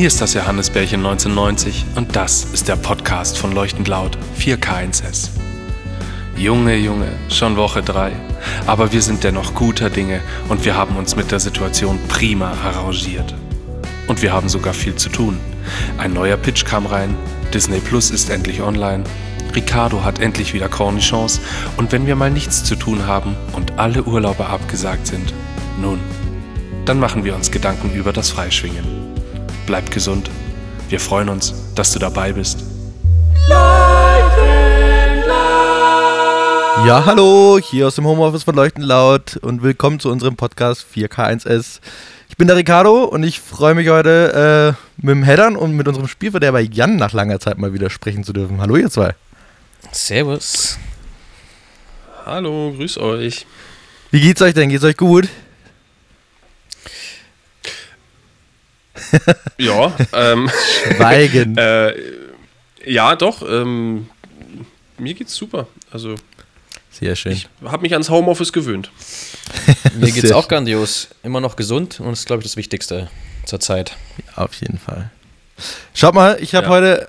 Hier ist das Johannesbärchen 1990 und das ist der Podcast von Leuchtend Laut 4K1S. Junge, Junge, schon Woche 3. Aber wir sind dennoch guter Dinge und wir haben uns mit der Situation prima arrangiert. Und wir haben sogar viel zu tun. Ein neuer Pitch kam rein, Disney Plus ist endlich online, Ricardo hat endlich wieder Cornichons und wenn wir mal nichts zu tun haben und alle Urlaube abgesagt sind, nun, dann machen wir uns Gedanken über das Freischwingen. Bleib gesund. Wir freuen uns, dass du dabei bist. Ja, hallo, hier aus dem Homeoffice von Leuchten laut und willkommen zu unserem Podcast 4K1S. Ich bin der Ricardo und ich freue mich heute äh, mit dem Headern und mit unserem Spielverderber Jan nach langer Zeit mal wieder sprechen zu dürfen. Hallo ihr zwei. Servus. Hallo, grüß euch. Wie geht's euch denn? Geht's euch gut? Ja, ähm, Schweigen. äh, ja, doch. Ähm, mir geht's super. Also Sehr schön. ich habe mich ans Homeoffice gewöhnt. Mir geht's Sehr auch grandios. Immer noch gesund und das ist, glaube ich, das Wichtigste zur Zeit. Auf jeden Fall. Schaut mal, ich habe Ja. heute,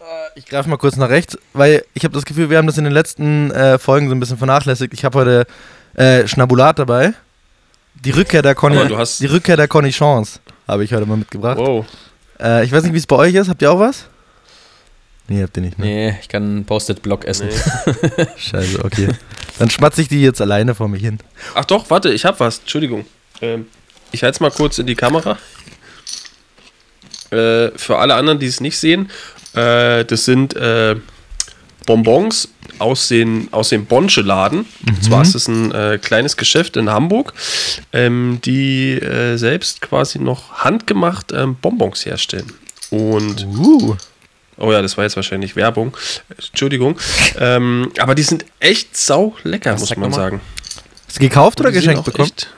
äh, ich greife mal kurz nach rechts, weil ich habe das Gefühl, wir haben das in den letzten äh, Folgen so ein bisschen vernachlässigt. Ich habe heute äh, Schnabulat dabei. Die Rückkehr der Conny, Aber du hast- die Rückkehr der Conny Chance habe ich heute mal mitgebracht. Wow. Äh, ich weiß nicht, wie es bei euch ist. Habt ihr auch was? Nee, habt ihr nicht. Ne? Nee, ich kann einen Post-it-Block essen. Nee. Scheiße, okay. Dann schmatze ich die jetzt alleine vor mich hin. Ach doch, warte, ich habe was. Entschuldigung. Ähm, ich halte es mal kurz in die Kamera. Äh, für alle anderen, die es nicht sehen, äh, das sind äh, Bonbons aus, den, aus dem Bonsche-Laden. Und zwar ist es ein äh, kleines Geschäft in Hamburg, ähm, die äh, selbst quasi noch handgemacht ähm, Bonbons herstellen. Und Uh. Oh ja, das war jetzt wahrscheinlich Werbung. Entschuldigung. Ähm, aber die sind echt sau lecker, Was, muss man sagen. Hast du gekauft oder Die geschenkt bekommen? Echt,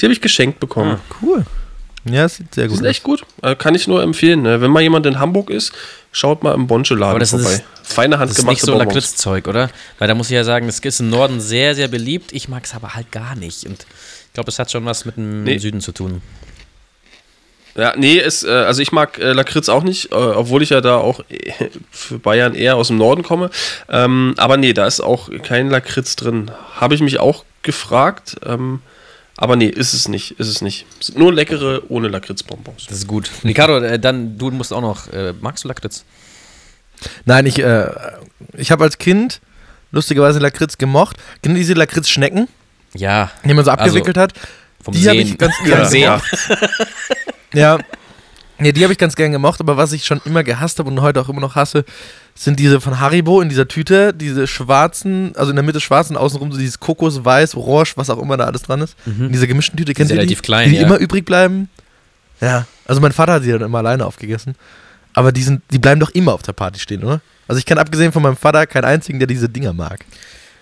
die habe ich geschenkt bekommen. Cool. Ja, es sieht sehr Die gut sind aus. echt gut. Äh, kann ich nur empfehlen. Ne? Wenn mal jemand in Hamburg ist, schaut mal im Bonsche-Laden Aber das ist- vorbei. Feine Das ist nicht so. Lakritzzeug, oder? Weil da muss ich ja sagen, das ist im Norden sehr, sehr beliebt. Ich mag es aber halt gar nicht. Und ich glaube, das hat schon was mit dem Nee. Süden zu tun. Ja, nee, ist, äh, also ich mag äh, Lakritz auch nicht, äh, obwohl ich ja da auch für Bayern eher aus dem Norden komme. Ähm, aber nee, da ist auch kein Lakritz drin. Habe ich mich auch gefragt. Ähm, aber nee, ist es nicht, ist es nicht. Es sind nur leckere ohne Lakritzbonbons. Das ist gut. Ricardo, äh, dann, du musst auch noch, äh, magst du Lakritz? Nein, ich, äh, ich habe als Kind lustigerweise Lakritz gemocht. Genau diese Lakritz-Schnecken, Ja. die man so abgewickelt hat. Vom Die habe Sehen. ich ganz Vom gern Sehen. Ja. Die habe ich ganz gern gemocht, aber was ich schon immer gehasst habe und heute auch immer noch hasse, sind diese von Haribo in dieser Tüte, diese schwarzen, also in der Mitte schwarz und außenrum so dieses Kokos, Weiß, Orange, was auch immer da alles dran ist. In dieser gemischten Tüte, kennt ihr die? relativ klein, die, die ja. immer übrig bleiben. Ja, also mein Vater hat sie dann immer alleine aufgegessen. Aber die, sind, die bleiben doch immer auf der Party stehen, oder? Also ich kenne abgesehen von meinem Vater keinen einzigen, der diese Dinger mag.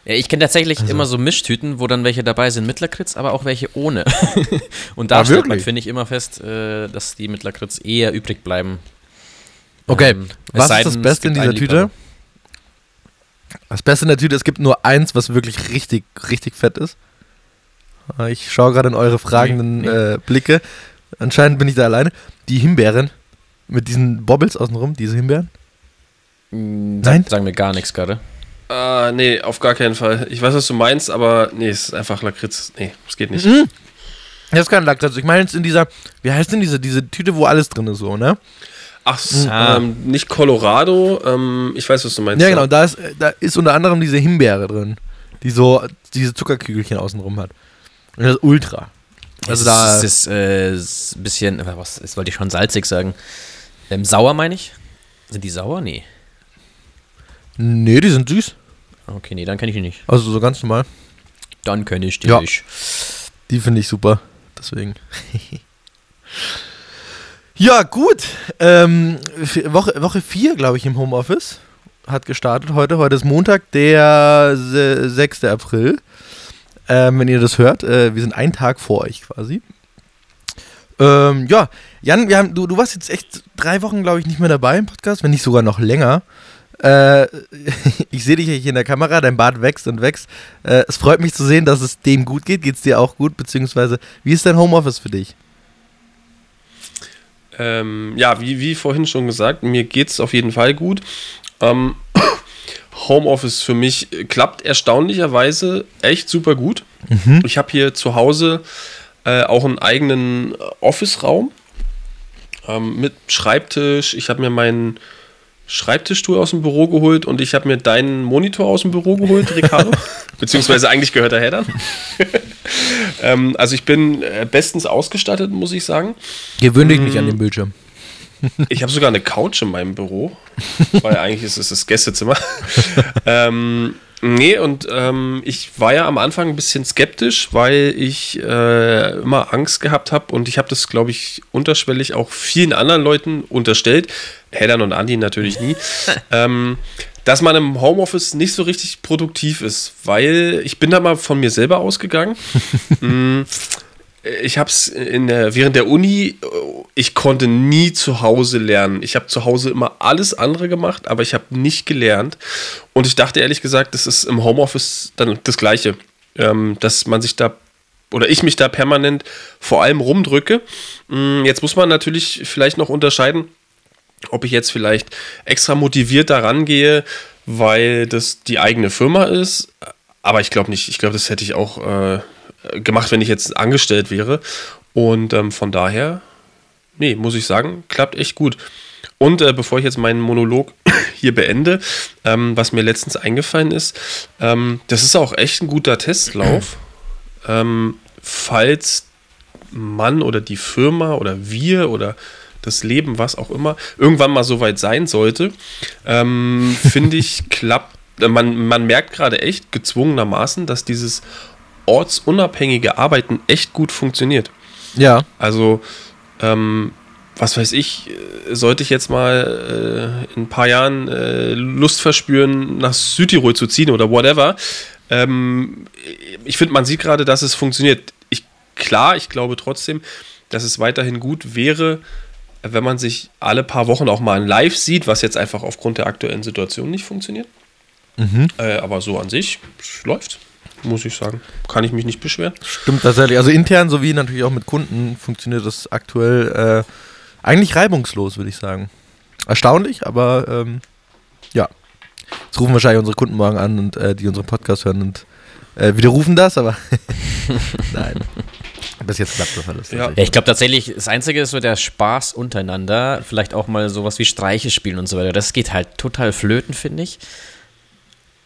Ja, ich kenne tatsächlich Also- immer so Mischtüten, wo dann welche dabei sind mit Lakritz, aber auch welche ohne. Und da Ah, stellt man, wirklich? finde ich, immer fest, äh, dass die mit Lakritz eher übrig bleiben. Okay, Ähm, was ist das Beste in dieser Tüte? Das Beste in der Tüte, es gibt nur eins, was wirklich richtig, richtig fett ist. Ah, Ich schaue gerade in eure fragenden Nee, Äh, Blicke. Anscheinend bin ich da alleine. Die Himbeeren mit diesen Bobbles außenrum, diese Himbeeren. Mm, Nein? Sagen wir gar nichts gerade. Ah, nee, auf gar keinen Fall. Ich weiß, was du meinst, aber nee, es ist einfach Lakritz. Nee, es geht nicht. Mhm. Das ist kein Lakritz. Ich meine jetzt in dieser, wie heißt denn diese, diese Tüte, wo alles drin ist, so, ne? Ach, Ah. ähm, nicht Colorado. Ähm, ich weiß, was du meinst. Ja, genau. Da ist, da ist unter anderem diese Himbeere drin, die so diese Zuckerkügelchen außenrum hat. Und das ist ultra. Also es da. ist, es ist äh, ein bisschen, äh, was das wollte ich schon salzig sagen. Ähm, sauer meine ich? Sind die sauer? Nee. Nee, die sind süß. Okay, nee, dann kenne ich die nicht. Also so ganz normal. Dann kenne ich die Ja. nicht. Die finde ich super. Deswegen. ja, gut. Ähm, Woche, Woche 4, glaube ich, im Homeoffice hat gestartet heute. Heute ist Montag, der se- 6. April. Ähm, wenn ihr das hört, äh, wir sind einen Tag vor euch quasi. Ähm, ja, Jan, wir haben, du, du warst jetzt echt drei Wochen, glaube ich, nicht mehr dabei im Podcast, wenn nicht sogar noch länger. Äh, ich sehe dich hier in der Kamera, dein Bart wächst und wächst. Äh, es freut mich zu sehen, dass es dem gut geht. Geht es dir auch gut? Beziehungsweise, wie ist dein Homeoffice für dich? Ähm, ja, wie, wie vorhin schon gesagt, mir geht es auf jeden Fall gut. Ähm, Homeoffice für mich klappt erstaunlicherweise echt super gut. Ich habe hier zu Hause äh, auch einen eigenen Office-Raum ähm, mit Schreibtisch. Ich habe mir meinen Schreibtischstuhl aus dem Büro geholt und ich habe mir deinen Monitor aus dem Büro geholt, Ricardo. Beziehungsweise eigentlich gehört er Heddern. ähm, also ich bin äh, bestens ausgestattet, muss ich sagen. Gewöhn dich nicht an den Bildschirm. Ich habe sogar eine Couch in meinem Büro, weil eigentlich ist es das Gästezimmer. ähm, nee, und ähm, ich war ja am Anfang ein bisschen skeptisch, weil ich äh, immer Angst gehabt habe und ich habe das, glaube ich, unterschwellig auch vielen anderen Leuten unterstellt, Heddern und Andi natürlich nie, ähm, dass man im Homeoffice nicht so richtig produktiv ist, weil ich bin da mal von mir selber ausgegangen. Mm, ich habe es während der Uni, ich konnte nie zu Hause lernen. Ich habe zu Hause immer alles andere gemacht, aber ich habe nicht gelernt. Und ich dachte ehrlich gesagt, das ist im Homeoffice dann das Gleiche, ähm, dass man sich da oder ich mich da permanent vor allem rumdrücke. Mm, Jetzt muss man natürlich vielleicht noch unterscheiden, ob ich jetzt vielleicht extra motiviert daran gehe, weil das die eigene Firma ist. Aber ich glaube nicht. Ich glaube, das hätte ich auch äh, gemacht, wenn ich jetzt angestellt wäre. Und ähm, von daher, nee, muss ich sagen, klappt echt gut. Und äh, bevor ich jetzt meinen Monolog hier beende, ähm, was mir letztens eingefallen ist, ähm, das ist auch echt ein guter Testlauf. ähm, falls man oder die Firma oder wir oder das Leben, was auch immer, irgendwann mal so weit sein sollte, ähm, finde ich, klappt, äh, man, man merkt gerade echt gezwungenermaßen, dass dieses ortsunabhängige Arbeiten echt gut funktioniert. Ja. Also, ähm, was weiß ich, äh, sollte ich jetzt mal äh, in ein paar Jahren äh, Lust verspüren, nach Südtirol zu ziehen oder whatever. Ähm, ich finde, man sieht gerade, dass es funktioniert. Ich, klar, ich glaube trotzdem, dass es weiterhin gut wäre, wenn man sich alle paar Wochen auch mal live sieht, was jetzt einfach aufgrund der aktuellen Situation nicht funktioniert. Äh, aber so an sich läuft, muss ich sagen. Kann ich mich nicht beschweren. Stimmt tatsächlich. Also intern sowie natürlich auch mit Kunden funktioniert das aktuell äh, eigentlich reibungslos, würde ich sagen. Erstaunlich, aber ähm, ja. Jetzt rufen wahrscheinlich unsere Kunden morgen an und äh, die unseren Podcast hören und äh, widerrufen das, aber nein. Bis jetzt klappt das alles. Ja. Ja, ich glaube tatsächlich, das Einzige ist so der Spaß untereinander. Vielleicht auch mal sowas wie Streiche spielen und so weiter. Das geht halt total flöten, finde ich.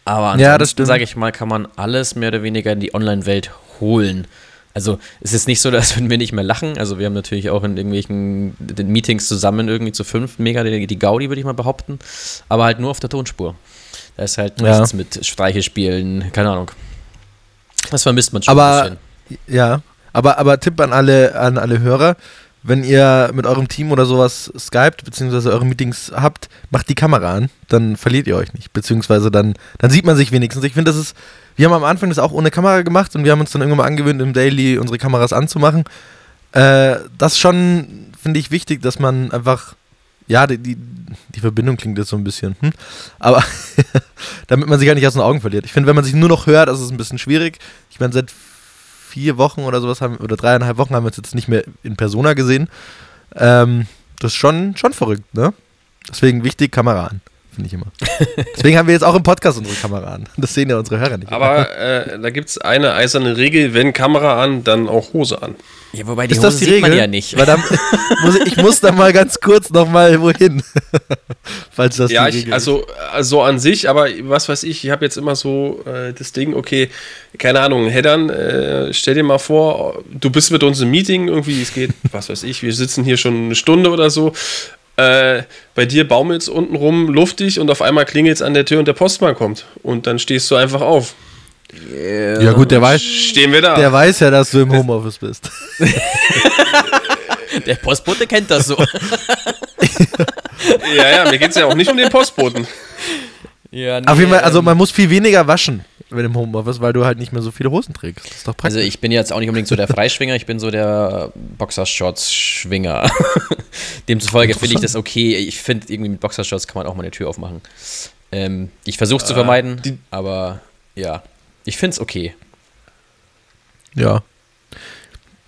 Aber Ja, ansonsten, stimmt. sage ich mal, kann man alles mehr oder weniger in die Online-Welt holen. Also es ist nicht so, dass würden wir nicht mehr lachen. Also wir haben natürlich auch in irgendwelchen den Meetings zusammen irgendwie zu fünf mega die, die Gaudi, würde ich mal behaupten. Aber halt nur auf der Tonspur. Da ist halt Ja. nichts mit Streiche spielen, keine Ahnung. Das vermisst man schon ein Aber bisschen. ja, aber, aber Tipp an alle, an alle Hörer, wenn ihr mit eurem Team oder sowas skypt, beziehungsweise eure Meetings habt, macht die Kamera an, dann verliert ihr euch nicht. Beziehungsweise dann, dann sieht man sich wenigstens. Ich finde, das ist, wir haben am Anfang das auch ohne Kamera gemacht und wir haben uns dann irgendwann mal angewöhnt, im Daily unsere Kameras anzumachen. Äh, das schon, finde ich, wichtig, dass man einfach, ja, die, die, die Verbindung klingt jetzt so ein bisschen, hm? aber damit man sich ja nicht aus den Augen verliert. Ich finde, wenn man sich nur noch hört, ist es ein bisschen schwierig. Ich meine, seit vier Wochen oder sowas haben, oder dreieinhalb Wochen haben wir uns jetzt nicht mehr in Persona gesehen. Ähm, das ist schon, schon verrückt, ne? Deswegen wichtig, Kamera an, finde ich immer. Deswegen haben wir jetzt auch im Podcast unsere Kamera an. Das sehen ja unsere Hörer nicht. Aber äh, da gibt es eine eiserne Regel, wenn Kamera an, dann auch Hose an. Ja, wobei die ist Hose das die sieht Regel? man ja nicht. Weil dann muss ich, ich muss da mal ganz kurz noch mal wohin. Falls das ja, die ich, Regel also, also an sich, aber was weiß ich, ich habe jetzt immer so äh, das Ding, okay, keine Ahnung, Heddern, äh, stell dir mal vor, du bist mit uns im Meeting, irgendwie, es geht, was weiß ich, wir sitzen hier schon eine Stunde oder so. Äh, bei dir baumelt's unten rum luftig und auf einmal klingelt's an der Tür und der Postmann kommt. Und dann stehst du einfach auf. ist. Ja gut, der weiß, Stehen wir da. der weiß ja, dass du im Homeoffice bist. Der Postbote kennt das so. ja, ja, mir geht's ja auch nicht um den Postboten. ja, nee, Auf jeden Fall, also ähm, man muss viel weniger waschen, wenn im Homeoffice, weil du halt nicht mehr so viele Hosen trägst. Das ist doch praktisch. Also ich bin jetzt auch nicht unbedingt so der Freischwinger, ich bin so der Boxershorts-Schwinger. Demzufolge finde ich das okay. Ich finde, irgendwie mit Boxershorts kann man auch mal eine Tür aufmachen. Ähm, ich versuche es zu vermeiden, die- aber ja, ich finde es okay. Ja.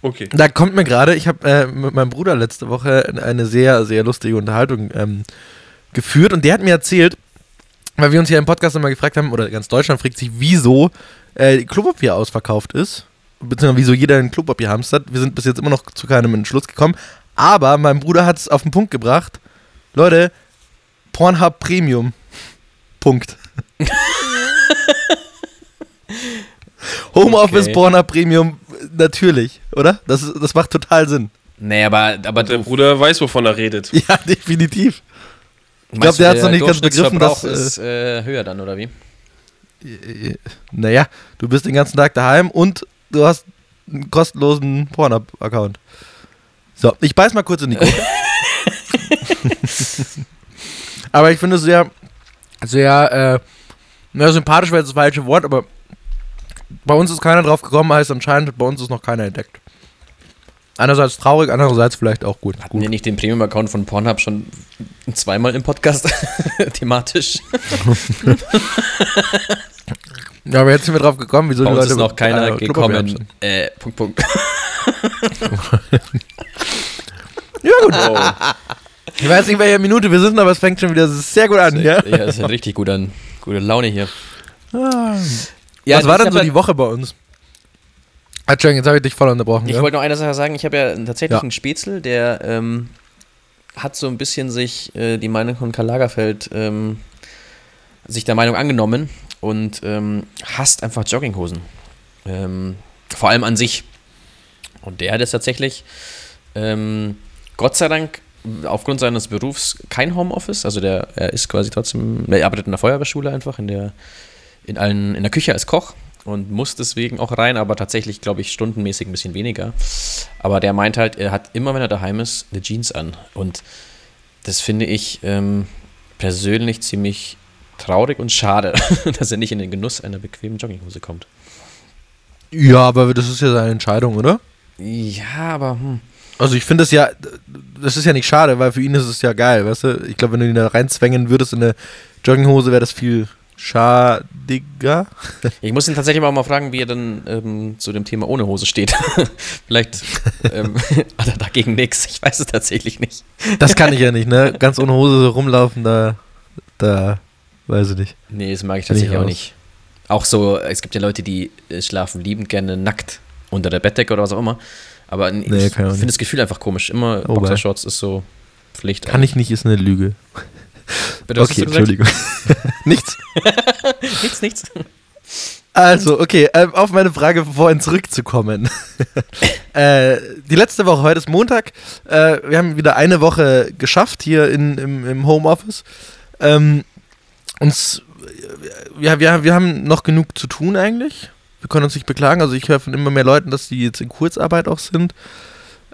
Okay. Da kommt mir gerade, ich habe äh, mit meinem Bruder letzte Woche eine sehr, sehr lustige Unterhaltung ähm, geführt und der hat mir erzählt, weil wir uns hier im Podcast immer gefragt haben, oder ganz Deutschland fragt sich, wieso äh, Klopapier ausverkauft ist, beziehungsweise wieso jeder ein Klopapier hamstert. Wir sind bis jetzt immer noch zu keinem Entschluss gekommen, aber mein Bruder hat es auf den Punkt gebracht. Leute, Pornhub Premium. Punkt. Homeoffice Okay. Pornhub Premium, natürlich, oder? Das, das macht total Sinn. Nee, aber, aber Der Bruder weiß, wovon er redet. Ja, definitiv. Ich glaub, der hat's noch nicht ganz begriffen, dass, ist äh, höher dann, oder wie? Naja, du bist den ganzen Tag daheim und du hast einen kostenlosen Pornhub-Account. So, ich beiß mal kurz in die Gurke. aber ich finde es sehr, sehr, äh, na, sympathisch wäre das falsche Wort, aber bei uns ist keiner drauf gekommen, heißt anscheinend, bei uns ist noch keiner entdeckt. Einerseits traurig, andererseits vielleicht auch gut. Hatten wir nicht den Premium-Account von Pornhub schon zweimal im Podcast thematisch? Ja, aber jetzt sind wir drauf gekommen, wieso Bei die Leute ist noch keiner gekommen. Äh, Punkt, Punkt. Ja, gut. Ich weiß nicht, in welcher Minute wir sind, aber es fängt schon wieder sehr gut an, ja? Ja, das ist richtig gut an. Gute Laune hier. Ah. Ja, Was war denn so ja- die Woche bei uns? Ah, Entschuldigung, jetzt habe ich dich voll unterbrochen. Ich ja? wollte noch eine Sache sagen. Ich habe ja tatsächlich Ja. einen Spätzle, der ähm, hat so ein bisschen sich äh, die Meinung von Karl Lagerfeld ähm, sich der Meinung angenommen und ähm, hasst einfach Jogginghosen. Ähm, vor allem an sich. Und der hat jetzt tatsächlich, ähm, Gott sei Dank, aufgrund seines Berufs kein Homeoffice. Also der, er ist quasi trotzdem, er arbeitet in der Feuerwehrschule einfach, in der, in allen, in der Küche als Koch und muss deswegen auch rein, aber tatsächlich, glaube ich, stundenmäßig ein bisschen weniger. Aber der meint halt, er hat immer, wenn er daheim ist, eine Jeans an. Und das finde ich ähm, persönlich ziemlich traurig und schade, dass er nicht in den Genuss einer bequemen Jogginghose kommt. Ja, aber das ist ja seine Entscheidung, oder? Ja, aber hm. Also ich finde das ja, das ist ja nicht schade, weil für ihn ist es ja geil, weißt du? Ich glaube, wenn du ihn da reinzwängen würdest in eine Jogginghose, wäre das viel schadiger. ich muss ihn tatsächlich mal, mal fragen, wie er dann ähm, zu dem Thema ohne Hose steht. Vielleicht ähm, hat er dagegen nichts. Ich weiß es tatsächlich nicht. Das kann ich ja nicht, ne? Ganz ohne Hose so rumlaufen, da, da, weiß ich nicht. Nee, das mag ich tatsächlich auch nicht. Auch so, es gibt ja Leute, die äh, schlafen liebend gerne nackt unter der Bettdecke oder was auch immer. Aber Nee, ich auch finde das Gefühl einfach komisch. Immer Oh, Boxershorts ist so Pflicht. Kann ich nicht, ist eine Lüge. Bitte, okay? Entschuldigung. Nichts. Nichts, nichts. Also, okay, ähm, auf meine Frage vorhin zurückzukommen. äh, die letzte Woche, heute ist Montag. Äh, wir haben wieder eine Woche geschafft hier in, im, im Homeoffice. Ähm, uns, ja, wir, wir haben noch genug zu tun eigentlich. Wir können uns nicht beklagen. Also ich höre von immer mehr Leuten, dass die jetzt in Kurzarbeit auch sind.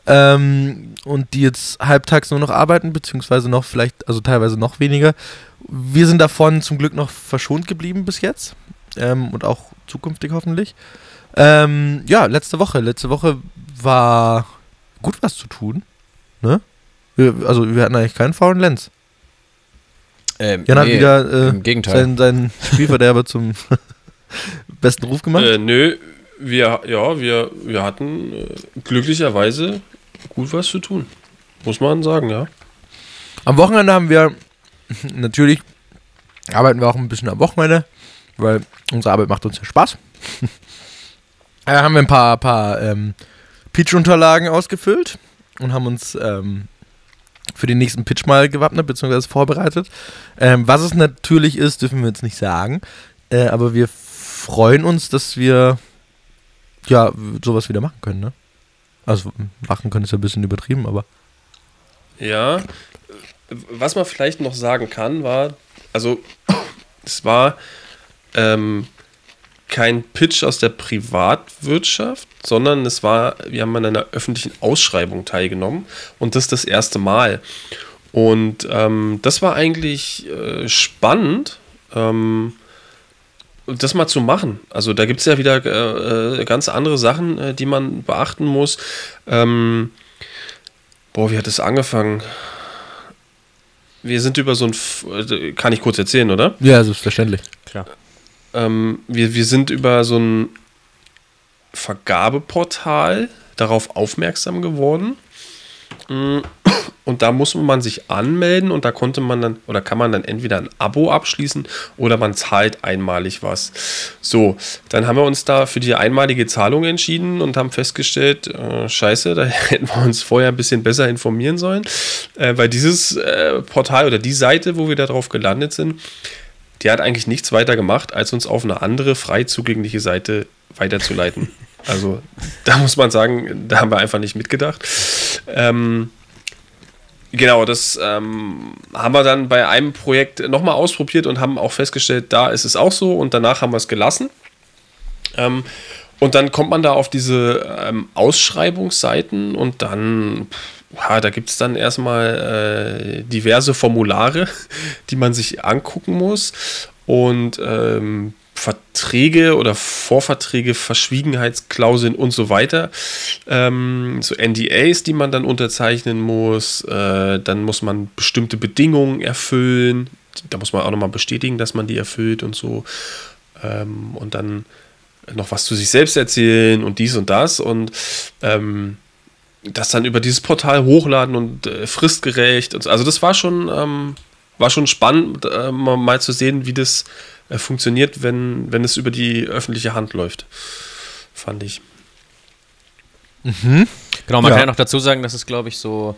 Ähm, und die jetzt halbtags nur noch arbeiten, beziehungsweise noch vielleicht, also teilweise noch weniger. Wir sind davon zum Glück noch verschont geblieben bis jetzt ähm, und auch zukünftig hoffentlich. Ähm, ja, letzte Woche. Letzte Woche war gut was zu tun. Ne? Wir, also wir hatten eigentlich keinen faulen Lenz. Ähm, Jan hat nee, wieder äh, Im Gegenteil. seinen, seinen Spielverderber zum besten Ruf gemacht. Äh, nö, wir, ja, wir, wir hatten äh, glücklicherweise gut was zu tun. Muss man sagen, ja. Am Wochenende haben wir natürlich arbeiten wir auch ein bisschen am Wochenende, weil unsere Arbeit macht uns ja Spaß. äh, haben wir ein paar, paar ähm, Pitch-Unterlagen ausgefüllt und haben uns ähm, für den nächsten Pitch mal gewappnet bzw. vorbereitet. Ähm, was es natürlich ist, dürfen wir jetzt nicht sagen, äh, aber wir freuen uns, dass wir ja sowas wieder machen können. Ne? Also machen können ist ja ein bisschen übertrieben, aber Ja, was man vielleicht noch sagen kann, war, also es war ähm, kein Pitch aus der Privatwirtschaft, sondern es war, wir haben an einer öffentlichen Ausschreibung teilgenommen und das das erste Mal. Und ähm, das war eigentlich äh, spannend. Ähm, das mal zu machen. Also da gibt es ja wieder äh, äh, ganz andere Sachen, äh, die man beachten muss. Ähm, boah, wie hat es angefangen? Wir sind über so ein, F äh, kann ich kurz erzählen, oder? ja, selbstverständlich. Klar. Ähm, wir, wir sind über so ein Vergabeportal darauf aufmerksam geworden. Mm, Und da muss man sich anmelden und da konnte man dann oder kann man dann entweder ein Abo abschließen oder man zahlt einmalig was. So, dann haben wir uns da für die einmalige Zahlung entschieden und haben festgestellt, äh, scheiße, da hätten wir uns vorher ein bisschen besser informieren sollen, äh, weil dieses äh, Portal oder die Seite, wo wir da drauf gelandet sind, die hat eigentlich nichts weiter gemacht, als uns auf eine andere frei zugängliche Seite weiterzuleiten. Also da muss man sagen, da haben wir einfach nicht mitgedacht. Ähm, genau, das ähm, haben wir dann bei einem Projekt nochmal ausprobiert und haben auch festgestellt, da ist es auch so und danach haben wir es gelassen. Ähm, und dann kommt man da auf diese ähm, Ausschreibungsseiten und dann, pff, ja, da gibt es dann erstmal äh, diverse Formulare, die man sich angucken muss. Und ähm, Verträge oder Vorverträge, Verschwiegenheitsklauseln und so weiter. Ähm, so NDAs, die man dann unterzeichnen muss. Äh, dann muss man bestimmte Bedingungen erfüllen. Da muss man auch nochmal bestätigen, dass man die erfüllt und so. Ähm, und dann noch was zu sich selbst erzählen und dies und das. Und ähm, das dann über dieses Portal hochladen und äh, fristgerecht. Und so. Also das war schon, ähm, war schon spannend, äh, mal zu sehen, wie das äh, funktioniert, wenn, wenn es über die öffentliche Hand läuft. Fand ich. Genau, man Ja. kann ja noch dazu sagen, dass es, glaube ich, so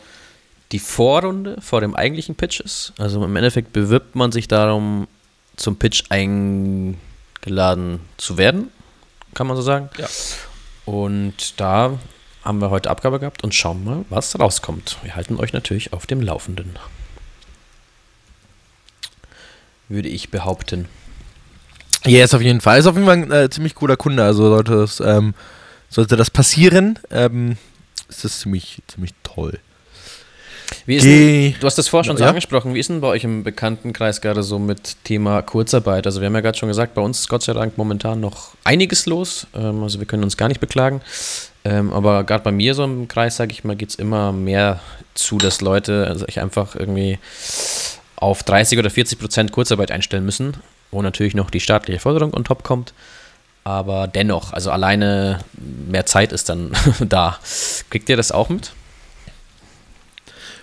die Vorrunde vor dem eigentlichen Pitch ist. Also im Endeffekt bewirbt man sich darum, zum Pitch eingeladen zu werden, kann man so sagen. Ja. Und da haben wir heute Abgabe gehabt und schauen mal, was rauskommt. Wir halten euch natürlich auf dem Laufenden. Würde ich behaupten. Yes, auf jeden Fall. Ist auf jeden Fall ein äh, ziemlich cooler Kunde. Also sollte das, ähm, sollte das passieren, ähm, ist das ziemlich, ziemlich toll. Ist denn, du hast das vorher schon so Ja? angesprochen. Wie ist denn bei euch im Bekanntenkreis gerade so mit Thema Kurzarbeit? Also wir haben ja gerade schon gesagt, bei uns ist Gott sei Dank momentan noch einiges los. Ähm, also wir können uns gar nicht beklagen. Ähm, aber gerade bei mir so im Kreis, sage ich mal, geht es immer mehr zu, dass Leute sich einfach irgendwie auf 30 oder 40 Prozent Kurzarbeit einstellen müssen, wo natürlich noch die staatliche Förderung on top kommt. Aber dennoch, also alleine mehr Zeit ist dann da. Kriegt ihr das auch mit?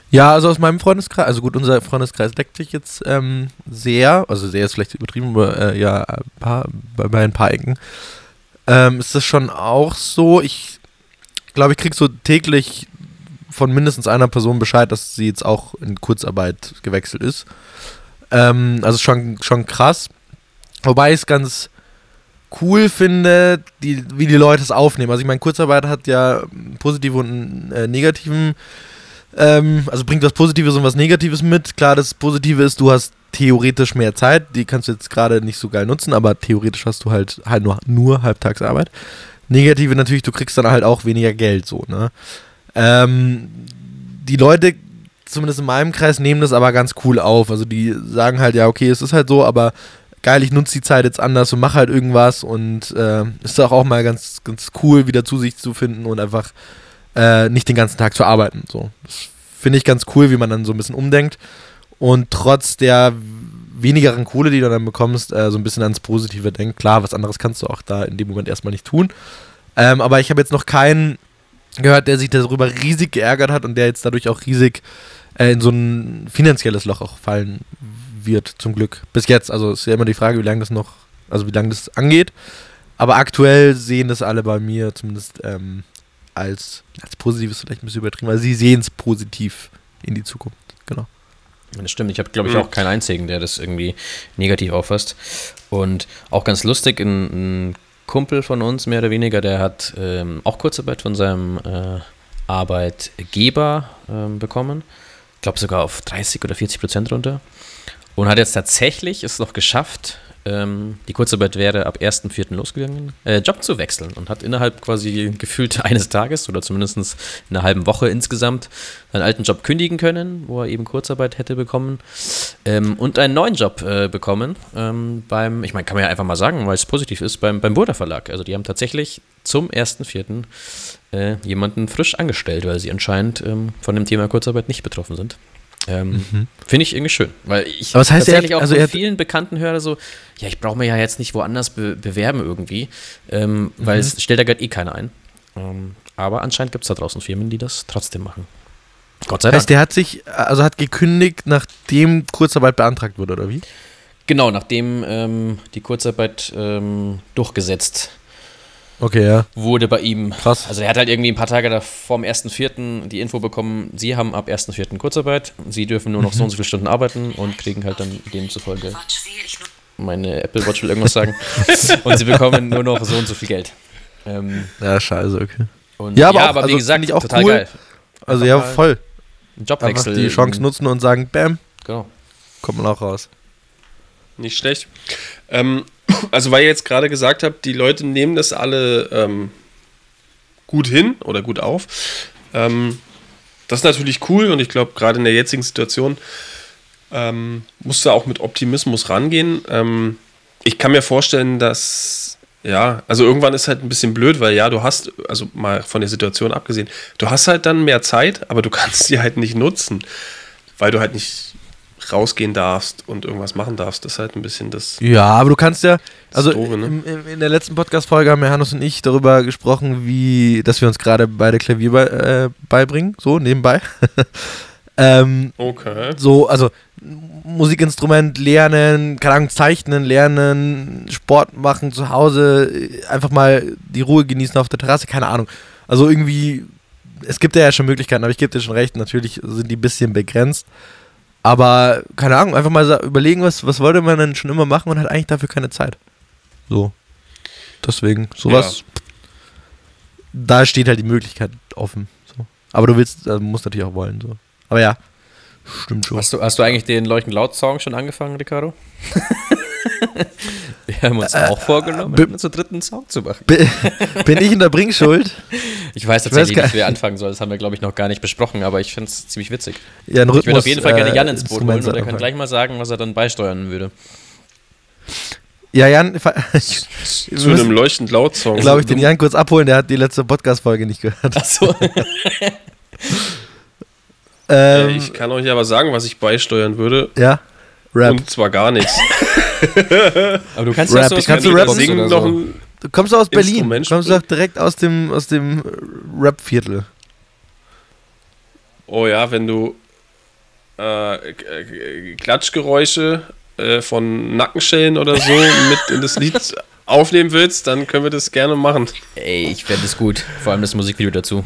Ja, also aus meinem Freundeskreis, also gut, unser Freundeskreis deckt sich jetzt ähm, sehr, also sehr ist vielleicht übertrieben, aber äh, ja, ein paar, bei, bei ein paar Ecken. Ähm, ist das schon auch so, ich glaube, ich krieg so täglich von mindestens einer Person Bescheid, dass sie jetzt auch in Kurzarbeit gewechselt ist. Ähm, also schon, schon krass. Wobei ich es ganz cool finde, die, wie die Leute es aufnehmen. Also ich meine, Kurzarbeit hat ja einen positiven und einen äh, negativen ähm, also bringt was Positives und was Negatives mit. Klar, das Positive ist, du hast theoretisch mehr Zeit. Die kannst du jetzt gerade nicht so geil nutzen, aber theoretisch hast du halt, halt nur, nur Halbtagsarbeit. Negative natürlich, du kriegst dann halt auch weniger Geld so, ne? Ähm, die Leute, zumindest in meinem Kreis, nehmen das aber ganz cool auf. Also die sagen halt, ja, okay, es ist halt so, aber geil, ich nutze die Zeit jetzt anders und mache halt irgendwas und äh, ist doch auch mal ganz, ganz cool, wieder zu sich zu finden und einfach äh, nicht den ganzen Tag zu arbeiten. So. Das finde ich ganz cool, wie man dann so ein bisschen umdenkt und trotz der wenigeren Kohle, die du dann bekommst, äh, so ein bisschen ans Positive denkt. Klar, was anderes kannst du auch da in dem Moment erstmal nicht tun. Ähm, aber ich habe jetzt noch keinen gehört, der sich darüber riesig geärgert hat und der jetzt dadurch auch riesig äh, in so ein finanzielles Loch auch fallen wird, zum Glück. Bis jetzt. Also ist ja immer die Frage, wie lange das noch, also wie lange das angeht. Aber aktuell sehen das alle bei mir zumindest ähm, als, als positives vielleicht ein bisschen übertrieben. Also sie sehen es positiv in die Zukunft. Genau. Das stimmt. Ich habe, glaube ich, Mhm. auch keinen einzigen, der das irgendwie negativ auffasst. Und auch ganz lustig, ein, ein Kumpel von uns, mehr oder weniger, der hat ähm, auch Kurzarbeit von seinem äh, Arbeitgeber ähm, bekommen. Ich glaube sogar auf 30 oder 40 Prozent runter. Und hat jetzt tatsächlich es noch geschafft, ähm, die Kurzarbeit wäre ab 1.4. losgegangen, äh, Job zu wechseln und hat innerhalb quasi gefühlt eines Tages oder zumindest in einer halben Woche insgesamt seinen alten Job kündigen können, wo er eben Kurzarbeit hätte bekommen ähm, und einen neuen Job äh, bekommen ähm, beim, ich meine, kann man ja einfach mal sagen, weil es positiv ist, beim, beim Burda Verlag. Also die haben tatsächlich zum 1.4. Äh, jemanden frisch angestellt, weil sie anscheinend ähm, von dem Thema Kurzarbeit nicht betroffen sind. Ähm, Finde ich irgendwie schön, weil ich Mhm. Aber was heißt, tatsächlich hat- auch also von er hat- vielen Bekannten höre so, ja, ich brauche mir ja jetzt nicht woanders be bewerben irgendwie, ähm, weil Mhm. es stellt da gerade eh keiner ein. Ähm, Aber anscheinend gibt es da draußen Firmen, die das trotzdem machen. Gott sei Das heißt, Dank. der hat sich, also hat gekündigt, nachdem Kurzarbeit beantragt wurde, oder wie? Genau, nachdem ähm, die Kurzarbeit ähm, durchgesetzt Okay, ja. wurde bei ihm. Krass. Also er hat halt irgendwie ein paar Tage da vor dem 1.4. die Info bekommen, sie haben ab 1.4. Kurzarbeit, sie dürfen nur noch so und so viele Stunden arbeiten und kriegen halt dann demzufolge, meine Apple Watch will irgendwas sagen, und sie bekommen nur noch so und so viel Geld. Ähm, Ja, scheiße, okay. und Ja, aber auch- wie also gesagt, finde ich auch total cool. geil. Also Einfach ja, voll. Einfach Jobwechsel. die Chance nutzen und sagen, bam, Genau. kommt man auch raus. Nicht schlecht. Ähm, also, weil ihr jetzt gerade gesagt habt, die Leute nehmen das alle ähm, gut hin oder gut auf. Ähm, das ist natürlich cool und ich glaube, gerade in der jetzigen Situation ähm, musst du auch mit Optimismus rangehen. Ähm, ich kann mir vorstellen, dass, ja, also irgendwann ist halt ein bisschen blöd, weil ja, du hast, also mal von der Situation abgesehen, du hast halt dann mehr Zeit, aber du kannst sie halt nicht nutzen, weil du halt nicht rausgehen darfst und irgendwas machen darfst. Das ist halt ein bisschen das. Ja, aber du kannst ja, also doofe, ne? im, im, in der letzten Podcast-Folge haben ja Hannes und ich darüber gesprochen, wie, dass wir uns gerade beide Klavier bei, äh, beibringen, so nebenbei. ähm, Okay. so, also Musikinstrument lernen, keine Ahnung, zeichnen, lernen, Sport machen zu Hause, einfach mal die Ruhe genießen auf der Terrasse, keine Ahnung. Also irgendwie, es gibt ja schon Möglichkeiten, aber ich gebe dir schon recht, natürlich sind die ein bisschen begrenzt. Aber, keine Ahnung, einfach mal überlegen, was, was wollte man denn schon immer machen und hat eigentlich dafür keine Zeit. So. Deswegen, sowas. Da steht halt die Möglichkeit offen. So. Aber du willst, äh, musst natürlich auch wollen. So. Aber ja, stimmt schon. Hast du, hast du eigentlich den Leuchten laut Song schon angefangen, Ricardo? Wir haben uns auch vorgenommen, b- einen zu dritten Song zu machen. Bin, bin ich in der Bringschuld? Ich weiß weiß tatsächlich gar- nicht, wer anfangen soll. Das haben wir, glaube ich, noch gar nicht besprochen, aber ich finde es ziemlich witzig. Ja, Ich würde auf jeden Fall gerne äh, Jan ins Boot holen und er kann gleich mal sagen, was er dann beisteuern würde. Ja, Jan, Zu einem leuchtend laut Song. glaube ich, den Jan kurz abholen, der hat die letzte Podcast-Folge nicht gehört. Achso. Äh, Ähm, ich kann euch aber sagen, was ich beisteuern würde. ja, Rap. Und zwar gar nichts. aber du kannst Rap. ja sowas Kannst du Rap singen oder noch so. ein, Du kommst aus Berlin. Du kommst doch direkt aus dem, aus dem Rap-Viertel. Oh ja, wenn du äh, K- Klatschgeräusche äh, von Nackenschellen oder so mit in das Lied aufnehmen willst, dann können wir das gerne machen. Ey, ich fände es gut. Vor allem das Musikvideo dazu.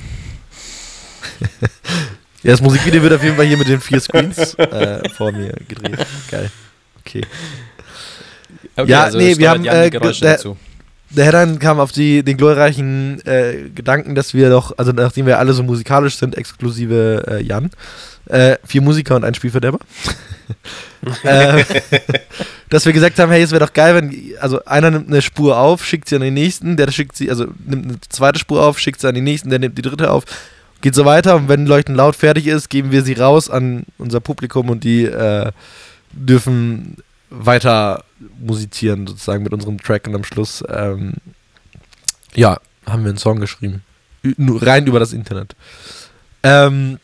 Ja, das Musikvideo wird auf jeden Fall hier mit den vier Screens äh, vor mir gedreht. Geil. Okay. Okay, Ja, also nee, wir haben, äh, der- dazu. Der Herr dann kam auf die, den glorreichen äh, Gedanken, dass wir doch, also nachdem wir alle so musikalisch sind, exklusive äh, Jan, äh, vier Musiker und ein Spielverderber, äh, dass wir gesagt haben, hey, es wäre doch geil, wenn, also einer nimmt eine Spur auf, schickt sie an den nächsten, der schickt sie, also nimmt eine zweite Spur auf, schickt sie an den nächsten, der nimmt die dritte auf, geht so weiter und wenn Leuchten laut fertig ist, geben wir sie raus an unser Publikum und die äh, dürfen weiter musizieren, sozusagen mit unserem Track und am Schluss, ähm, ja, haben wir einen Song geschrieben. Rein über das Internet. Ähm,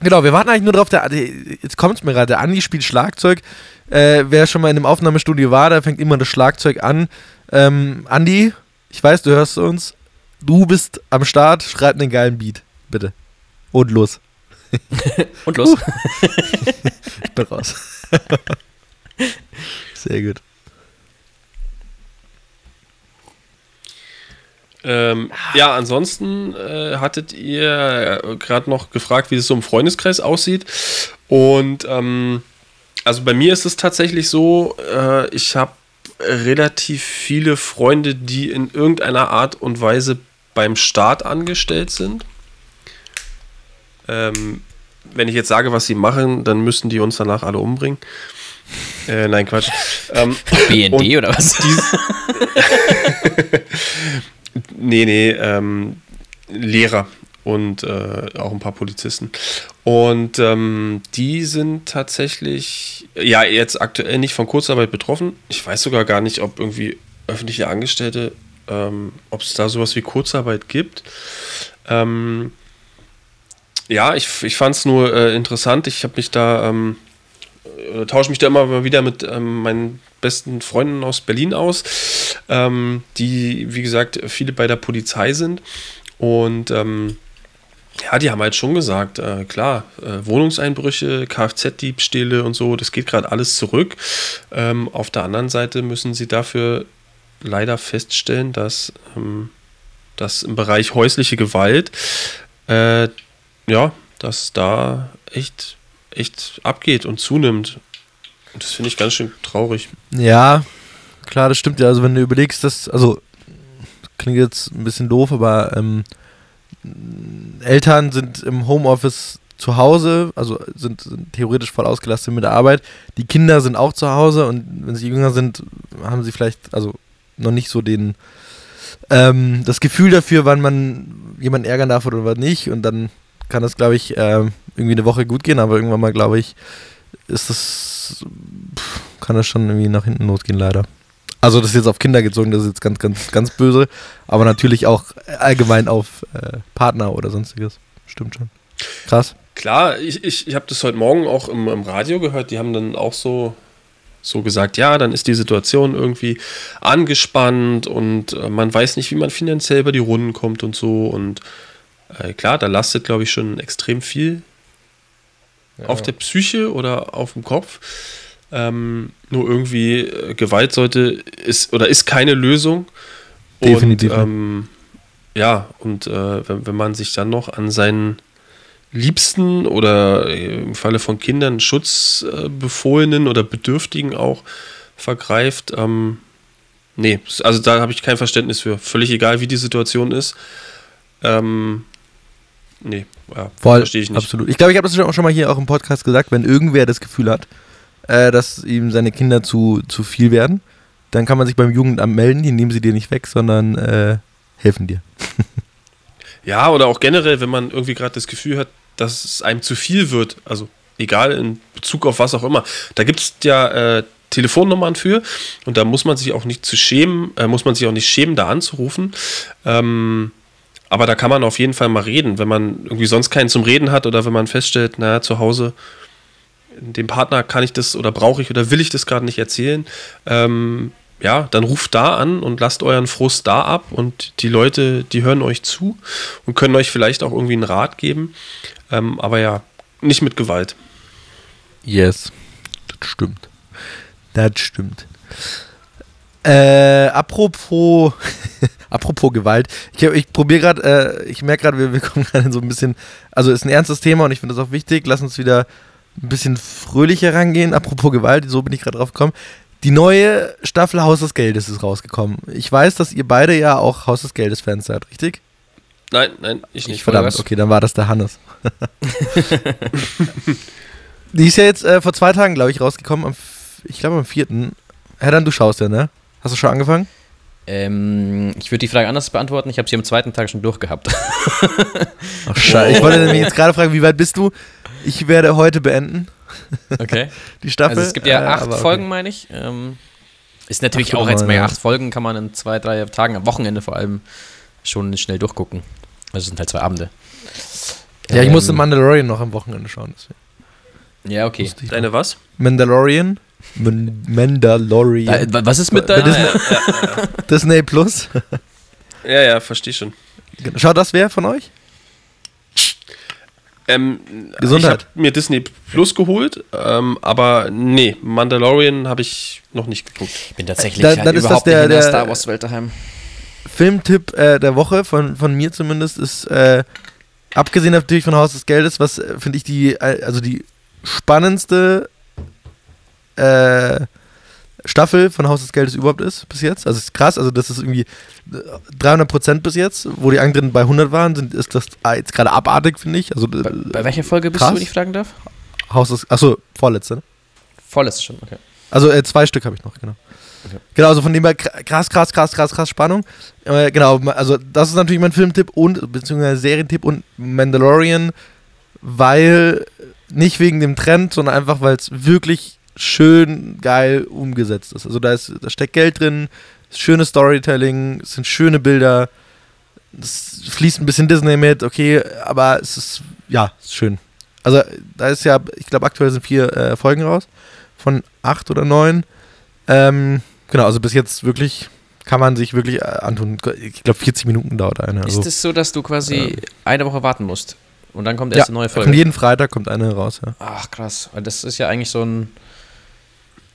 genau, wir warten eigentlich nur drauf, der, jetzt kommt es mir gerade, der Andi spielt Schlagzeug. Äh, wer schon mal in einem Aufnahmestudio war, da fängt immer das Schlagzeug an. Ähm, Andi, ich weiß, du hörst uns. Du bist am Start, schreib einen geilen Beat, bitte. Und los. Und los. Ich bin raus. Sehr gut. Ähm, ja, ansonsten äh, hattet ihr äh, gerade noch gefragt, wie es so im Freundeskreis aussieht. Und ähm, also bei mir ist es tatsächlich so, äh, ich habe relativ viele Freunde, die in irgendeiner Art und Weise beim Staat angestellt sind. Ähm, wenn ich jetzt sage, was sie machen, dann müssten die uns danach alle umbringen. Äh, nein, Quatsch. Ähm, BND oder was? Nee, nee, ähm, Lehrer und äh, auch ein paar Polizisten. Und ähm, die sind tatsächlich, ja, jetzt aktuell nicht von Kurzarbeit betroffen. Ich weiß sogar gar nicht, ob irgendwie öffentliche Angestellte, ähm, ob es da sowas wie Kurzarbeit gibt. Ähm, ja, ich, ich fand es nur äh, interessant. Ich habe mich da, ähm, äh, tausche mich da immer wieder mit ähm, meinen besten Freunden aus Berlin aus, ähm, die, wie gesagt, viele bei der Polizei sind. Und ähm, ja, die haben halt schon gesagt, äh, klar, äh, Wohnungseinbrüche, Kfz-Diebstähle und so, das geht gerade alles zurück. Ähm, auf der anderen Seite müssen sie dafür leider feststellen, dass, ähm, dass im Bereich häusliche Gewalt, äh, ja, dass da echt, echt abgeht und zunimmt. Und das finde ich ganz schön traurig. Ja, klar, das stimmt ja. Also wenn du überlegst, dass, also klingt jetzt ein bisschen doof, aber ähm, Eltern sind im Homeoffice zu Hause, also sind, sind, theoretisch voll ausgelastet mit der Arbeit. Die Kinder sind auch zu Hause und wenn sie jünger sind, haben sie vielleicht also noch nicht so den ähm, das Gefühl dafür, wann man jemanden ärgern darf oder was nicht. Und dann kann das, glaube ich, äh, irgendwie eine Woche gut gehen, aber irgendwann mal, glaube ich, ist das, kann das schon irgendwie nach hinten losgehen, leider. Also das ist jetzt auf Kinder gezogen, das ist jetzt ganz, ganz, ganz böse, aber natürlich auch allgemein auf äh, Partner oder sonstiges. Stimmt schon. Krass. Klar, ich, ich, ich habe das heute Morgen auch im, im Radio gehört, die haben dann auch so, so gesagt, ja, dann ist die Situation irgendwie angespannt und äh, man weiß nicht, wie man finanziell über die Runden kommt und so. Und äh, klar, da lastet, glaube ich, schon extrem viel ja. auf der Psyche oder auf dem Kopf. Ähm, nur irgendwie äh, Gewalt sollte ist oder ist keine Lösung. Definitiv. Und, ähm, ja, und äh, wenn, wenn man sich dann noch an seinen Liebsten oder im Falle von Kindern Schutzbefohlenen oder Bedürftigen auch vergreift, ähm, nee, also da habe ich kein Verständnis für. Völlig egal, wie die Situation ist. Ähm, nee, ja, verstehe ich nicht. Absolut. Ich glaube, ich habe das auch schon mal hier auch im Podcast gesagt, wenn irgendwer das Gefühl hat, äh, dass ihm seine Kinder zu, zu viel werden, dann kann man sich beim Jugendamt melden, die nehmen sie dir nicht weg, sondern äh, helfen dir. ja, oder auch generell, wenn man irgendwie gerade das Gefühl hat, dass es einem zu viel wird, also egal in Bezug auf was auch immer, da gibt es ja äh, Telefonnummern für und da muss man sich auch nicht zu schämen, äh, muss man sich auch nicht schämen, da anzurufen. Ähm, aber da kann man auf jeden Fall mal reden, wenn man irgendwie sonst keinen zum Reden hat oder wenn man feststellt, naja, zu Hause dem Partner kann ich das oder brauche ich oder will ich das gerade nicht erzählen, ähm, ja, dann ruft da an und lasst euren Frust da ab und die Leute, die hören euch zu und können euch vielleicht auch irgendwie einen Rat geben. Ähm, aber ja, nicht mit Gewalt. Yes, das stimmt. Das stimmt. Äh, apropos, apropos Gewalt, ich, ich probiere gerade, äh, ich merke gerade, wir, wir kommen gerade so ein bisschen, also ist ein ernstes Thema und ich finde das auch wichtig. Lass uns wieder ein bisschen fröhlicher rangehen. Apropos Gewalt, so bin ich gerade drauf gekommen. Die neue Staffel Haus des Geldes ist rausgekommen. Ich weiß, dass ihr beide ja auch Haus des Geldes Fans seid, richtig? Nein, nein, ich nicht. Ich verdammt, okay, dann war das der Hannes. Die ist ja jetzt äh, vor zwei Tagen, glaube ich, rausgekommen. Am, ich glaube am vierten. Herr, dann du schaust ja, ne? Hast du schon angefangen? Ähm, ich würde die Frage anders beantworten. Ich habe sie am zweiten Tag schon durchgehabt. Ach, scheiße. Ich wollte nämlich jetzt gerade fragen, wie weit bist du? Ich werde heute beenden. Okay. Die Staffel. Also es gibt ja acht äh, Folgen, meine ich. Ähm, ist natürlich auch jetzt mal ja. acht Folgen, kann man in zwei, drei Tagen, am Wochenende vor allem, schon schnell durchgucken. Also es sind halt zwei Abende. Ja, ähm, ich musste Mandalorian noch am Wochenende schauen. Deswegen. Ja, okay. Deine was? Mandalorian. Mandalorian. Da, was ist mit da? Disney, Disney Plus. ja, ja, verstehe schon. Schaut das wer von euch? Ähm, Gesundheit. Ich habe mir Disney Plus geholt, ähm, aber nee, Mandalorian habe ich noch nicht geguckt. Ich bin tatsächlich da, halt überhaupt der, nicht in der, der Star Wars Welt daheim. Filmtipp äh, der Woche, von, von mir zumindest, ist, äh, abgesehen natürlich von Haus des Geldes, was äh, finde ich die, äh, also die spannendste äh, Staffel von Haus des Geldes überhaupt ist bis jetzt. Also ist krass, also das ist irgendwie 300 Prozent bis jetzt, wo die anderen bei 100 waren, sind, ist das jetzt gerade abartig, finde ich. Also, bei, bei, welcher Folge bist krass. du, wenn ich fragen darf? Haus des, achso, vorletzte, ne? Vorletzte schon, okay. Also äh, zwei Stück habe ich noch, genau. Okay. Genau, also von dem her krass, krass, krass, krass, krass Spannung. Äh, genau, also das ist natürlich mein Filmtipp und, beziehungsweise Serientipp und Mandalorian, weil nicht wegen dem Trend, sondern einfach, weil es wirklich schön geil umgesetzt ist. Also da, ist, da steckt Geld drin, schönes Storytelling, es sind schöne Bilder, es fließt ein bisschen Disney mit, okay, aber es ist, ja, ist schön. Also da ist ja, ich glaube aktuell sind vier äh, Folgen raus, von acht oder neun. Ähm, genau, also bis jetzt wirklich kann man sich wirklich äh, antun. Ich glaube, 40 Minuten dauert eine. Also, Ist es so, dass du quasi eine Woche warten musst und dann kommt ja, erst eine neue Folge? jeden Freitag kommt eine raus, ja. Ach krass, das ist ja eigentlich so ein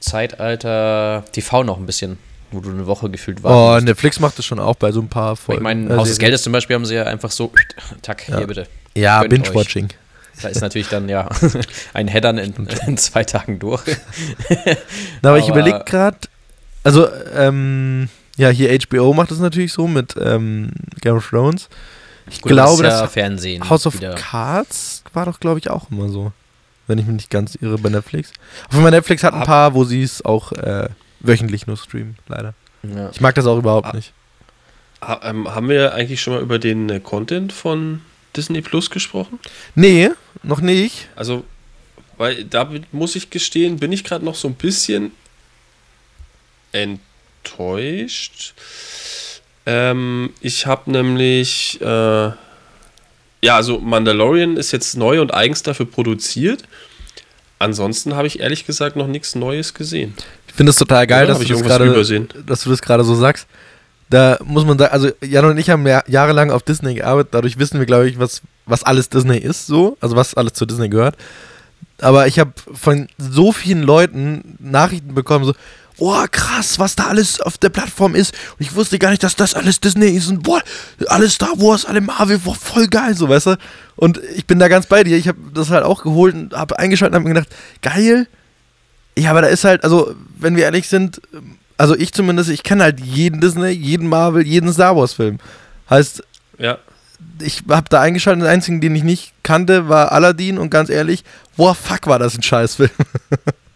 Zeitalter TV noch ein bisschen, wo du eine Woche gefühlt warten Oh. Netflix macht das schon auch bei so ein paar Folgen. ich meine, äh, Haus des. Geldes zum Beispiel haben sie ja einfach so, tack, Ja. hier bitte. Ja. Binge-Watching. Da ist natürlich dann ja ein Headern in, in zwei Tagen durch. Na, aber ich Aber- überlege gerade, also, ähm, ja, hier HBO macht das natürlich so mit ähm, Game of Thrones. Ich Gut, glaube, das ist ja das Fernsehen. House of wieder. Cards war doch, glaube ich, auch immer so. Wenn ich mich nicht ganz irre bei Netflix. Auf jeden Fall Netflix hat ein paar, wo sie es auch äh, wöchentlich nur streamen, leider. Ja. Ich mag das auch überhaupt Ah. nicht. Ähm, haben wir eigentlich schon mal über den äh, Content von Disney Plus gesprochen? Nee, noch nicht. Also, weil damit muss ich gestehen, bin ich gerade noch so ein bisschen enttäuscht. Ähm, ich habe nämlich, äh, ja, also Mandalorian ist jetzt neu und eigens dafür produziert. Ansonsten habe ich ehrlich gesagt noch nichts Neues gesehen. Ich finde es total geil, dass du, ich das übersehen? dass du das gerade so sagst. Da muss man sagen, also Jan und ich haben ja jahrelang auf Disney gearbeitet, dadurch wissen wir, glaube ich, was, was alles Disney ist, so, also was alles zu Disney gehört. Aber ich habe von so vielen Leuten Nachrichten bekommen, so, oh krass, was da alles auf der Plattform ist. Und ich wusste gar nicht, dass das alles Disney ist und boah, alles Star Wars, alle Marvel, boah, voll geil, so, weißt du. Und ich bin da ganz bei dir. Ich habe das halt auch geholt und habe eingeschaltet und habe mir gedacht, geil. Ja, aber da ist halt, also, wenn wir ehrlich sind, also ich zumindest, ich kenne halt jeden Disney, jeden Marvel, jeden Star Wars Film. Heißt, Ja. ich habe da eingeschaltet, den einzigen, den ich nicht kannte, war Aladdin und ganz ehrlich, boah, fuck, war das ein Scheißfilm.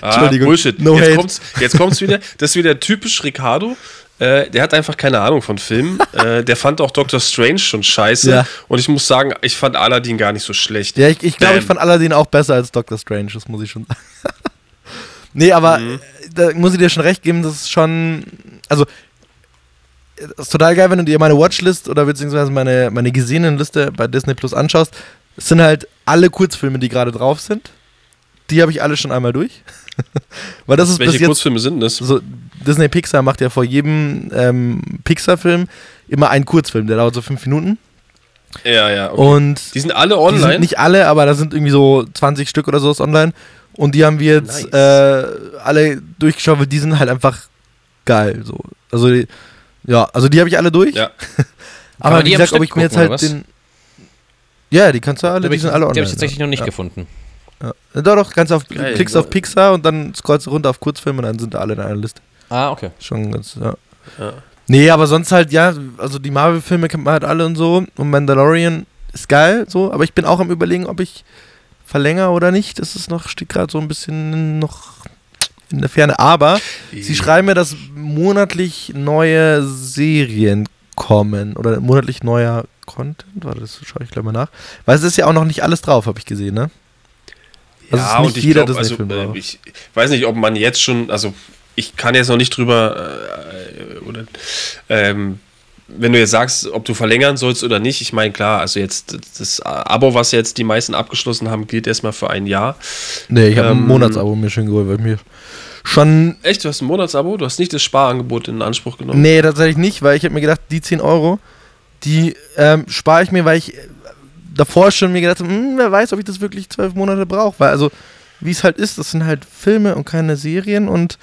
Ah. Bullshit. No jetzt hate. kommt's, jetzt kommt's wieder. Das ist wieder typisch Ricardo. Äh, der hat einfach keine Ahnung von Filmen. äh, der fand auch Doctor Strange schon scheiße. Ja. Und ich muss sagen, ich fand Aladdin gar nicht so schlecht. Ja, ich, ich glaube, ich fand Aladdin auch besser als Doctor Strange, das muss ich schon sagen. nee, aber Mhm. äh, da muss ich dir schon recht geben, das ist schon, also, das ist total geil, wenn du dir meine Watchlist oder beziehungsweise meine, meine gesehenen Liste bei Disney Plus anschaust. Es sind halt alle Kurzfilme, die gerade drauf sind. Die habe ich alle schon einmal durch. Weil das ist Welche bis jetzt Kurzfilme sind das? so, Disney Pixar macht ja vor jedem ähm, Pixar-Film immer einen Kurzfilm, der dauert so fünf Minuten. Ja, ja. Okay. Und die sind alle die online. sind nicht alle, aber da sind irgendwie so 20 Stück oder so ist online. Und die haben wir jetzt Nice. äh, alle durchgeschaut, weil die sind halt einfach geil. So. Also, die, ja, also die habe ich alle durch. Ja. Aber wie die am gesagt, ob ich mir jetzt halt den. Ja, die kannst du alle, Die, die, sind alle die online. habe ich tatsächlich noch nicht ja. gefunden. Ja. Doch, doch, kannst auf, Geil. klickst auf Pixar und dann scrollst du runter auf Kurzfilme und dann sind alle in einer Liste. Ah, okay. Schon ganz, ja. Ja. Nee, aber sonst halt, ja, also die Marvel-Filme kennt man halt alle und so. Und Mandalorian ist geil, so, aber ich bin auch am überlegen, ob ich verlängere oder nicht. Das ist noch, steht gerade so ein bisschen noch in der Ferne. Aber sie schreiben mir, dass monatlich neue Serien kommen oder monatlich neuer Content. Warte, das schaue ich gleich mal nach. Weil es ist ja auch noch nicht alles drauf, habe ich gesehen, ne? Also ja, und ich jeder glaube, also, äh, ich weiß nicht, ob man jetzt schon, also ich kann jetzt noch nicht drüber, äh, oder, ähm, wenn du jetzt sagst, ob du verlängern sollst oder nicht, ich meine, klar, also jetzt das Abo, was jetzt die meisten abgeschlossen haben, gilt erstmal für ein Jahr. Nee, ich habe ein ähm, Monatsabo mir schon geholt, weil ich mir schon Echt, du hast ein Monatsabo? Du hast nicht das Sparangebot in Anspruch genommen? Nee, tatsächlich nicht, weil ich habe mir gedacht, die 10 Euro, die ähm, spare ich mir, weil ich davor schon mir gedacht hm, wer weiß, ob ich das wirklich zwölf Monate brauche. Weil also, wie es halt ist, das sind halt Filme und keine Serien und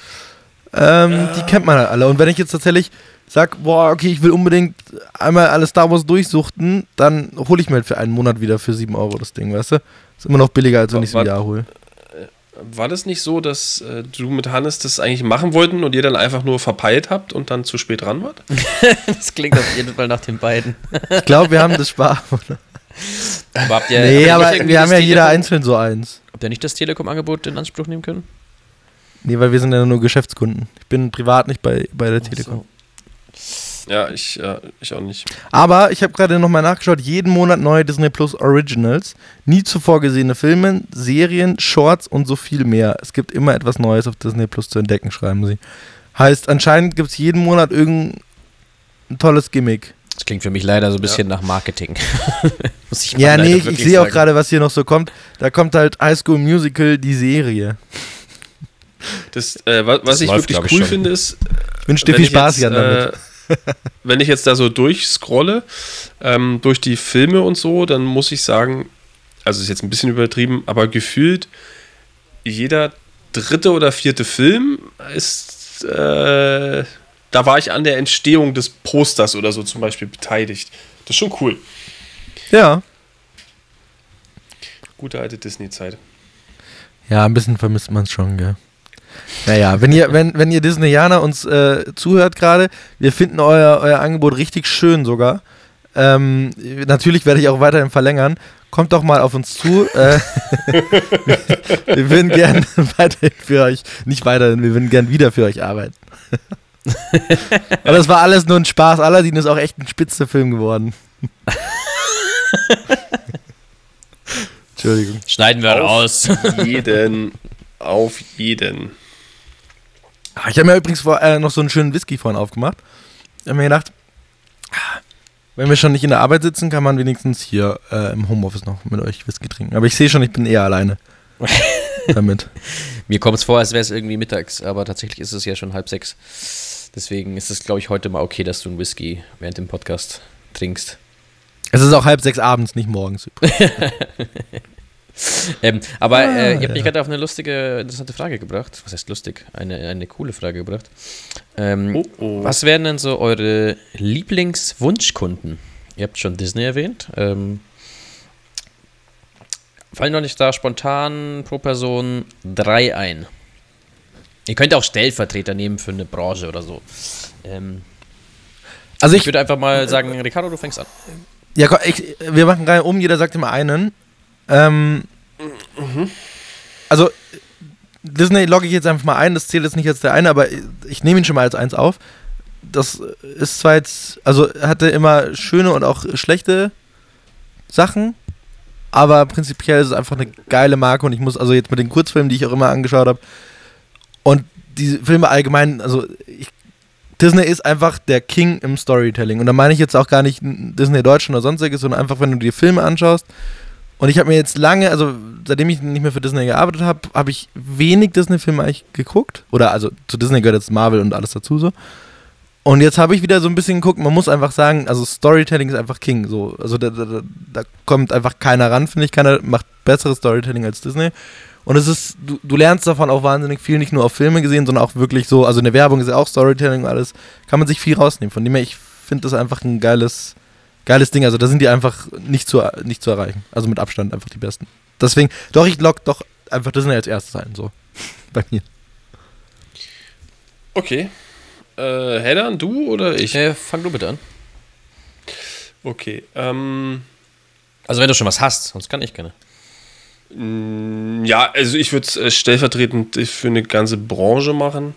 ähm, die kennt man halt alle. Und wenn ich jetzt tatsächlich sag, boah, okay, ich will unbedingt einmal alle Star Wars durchsuchten, dann hole ich mir halt für einen Monat wieder für 7 Euro das Ding, weißt du? Ist immer noch billiger, als wenn ich es im. Jahr hole. War das nicht so, dass äh, du mit Hannes das eigentlich machen wollten und ihr dann einfach nur verpeilt habt und dann zu spät dran wart? Das klingt auf jeden Fall nach den beiden. Ich glaube, wir haben das Spar. Aber habt ihr, habt nee, ihr aber wir haben das ja jeder Telekom- einzeln so eins. Habt ihr nicht das Telekom-Angebot in Anspruch nehmen können? Nee, weil wir sind ja nur Geschäftskunden. Ich bin privat nicht bei, bei der Telekom. Ja, ich, äh, ich auch nicht. Aber ich habe gerade nochmal nachgeschaut, jeden Monat neue Disney Plus Originals, nie zuvor gesehene Filme, Serien, Shorts und so viel mehr. Es gibt immer etwas Neues auf Disney Plus zu entdecken, schreiben sie. Heißt, anscheinend gibt es jeden Monat irgendein tolles Gimmick. Das klingt für mich leider so ein bisschen nach Marketing. Muss ich mal Ja, nee, ich, sehe auch gerade, was hier noch so kommt. Da kommt halt High School Musical, die Serie. Das, äh, was, Das ich läuft, wirklich cool schon. finde, ist, Ich wünsche dir viel Spaß, jetzt, Jan, damit. Äh, wenn ich jetzt da so durchscrolle, ähm, durch die Filme und so, dann muss ich sagen, also ist jetzt ein bisschen übertrieben, aber gefühlt jeder dritte oder vierte Film ist, äh, da war ich an der Entstehung des Posters oder so zum Beispiel beteiligt. Das ist schon cool. Ja. Gute alte Disney-Zeit. Ja, ein bisschen vermisst man es schon, gell. Naja, wenn ihr, wenn, wenn ihr Disneyaner uns äh, zuhört gerade, wir finden euer, euer Angebot richtig schön sogar. Ähm, natürlich werde ich auch weiterhin verlängern. Kommt doch mal auf uns zu. Äh, wir würden gern weiterhin für euch, nicht weiterhin, wir würden gern wieder für euch arbeiten. Aber das war alles nur ein Spaß. Aladdin ist auch echt ein spitzer Film geworden. Entschuldigung. Schneiden wir Auf raus. jeden. Auf jeden. Ah, Ich habe mir übrigens vor, äh, noch so einen schönen Whisky vorhin aufgemacht. Ich habe mir gedacht, wenn wir schon nicht in der Arbeit sitzen, kann man wenigstens hier äh, im Homeoffice noch mit euch Whisky trinken. Aber ich sehe schon, ich bin eher alleine damit. Mir kommt es vor, als wäre es irgendwie mittags, aber tatsächlich ist es ja schon halb sechs. Deswegen ist es, glaube ich, heute mal okay, dass du einen Whisky während dem Podcast trinkst. Es ist auch halb sechs abends, nicht morgens. Ähm, aber äh, ihr habt ja. mich gerade auf eine lustige, interessante Frage gebracht. Was heißt lustig? Eine, eine coole Frage gebracht. Ähm, Oh, oh. Was wären denn so eure Lieblingswunschkunden? Ihr habt schon Disney erwähnt. Ähm, fallen noch nicht da spontan pro Person drei ein? Ihr könnt auch Stellvertreter nehmen für eine Branche oder so. Ähm, Also ich ich, würde einfach mal sagen, Ricardo, du fängst an. ja, ich, wir machen rein um, jeder sagt immer einen. Ähm, Also Disney logge ich jetzt einfach mal ein, das zählt jetzt nicht als der eine, aber ich nehme ihn schon mal als eins auf. Das ist zwar jetzt, also er hatte immer schöne und auch schlechte Sachen, aber prinzipiell ist es einfach eine geile Marke und ich muss also jetzt mit den Kurzfilmen, die ich auch immer angeschaut habe und die Filme allgemein, also ich, Disney ist einfach der King im Storytelling und da meine ich jetzt auch gar nicht Disney Deutschland oder sonstiges, sondern einfach, wenn du dir Filme anschaust und ich habe mir jetzt lange, also seitdem ich nicht mehr für Disney gearbeitet habe, habe ich wenig Disney-Filme eigentlich geguckt. Oder also zu Disney gehört jetzt Marvel und alles dazu so. Und jetzt habe ich wieder so ein bisschen geguckt, man muss einfach sagen, also Storytelling ist einfach King. So. Also da, da, da kommt einfach keiner ran, finde ich. Keiner macht besseres Storytelling als Disney. Und es ist, du, du lernst davon auch wahnsinnig viel, nicht nur auf Filme gesehen, sondern auch wirklich so, also in der Werbung ist ja auch Storytelling und alles, kann man sich viel rausnehmen. Von dem her, ich finde das einfach ein geiles, geiles Ding. Also da sind die einfach nicht zu, nicht zu erreichen. Also mit Abstand einfach die besten. Deswegen, doch, ich lock doch einfach Disney als erstes ein, so. Bei mir. Okay. Äh, Heddern, du oder ich? Äh, fang du bitte an. Okay. Ähm, Also wenn du schon was hast, sonst kann ich gerne. mh, ja, also ich würde es äh, stellvertretend für eine ganze Branche machen.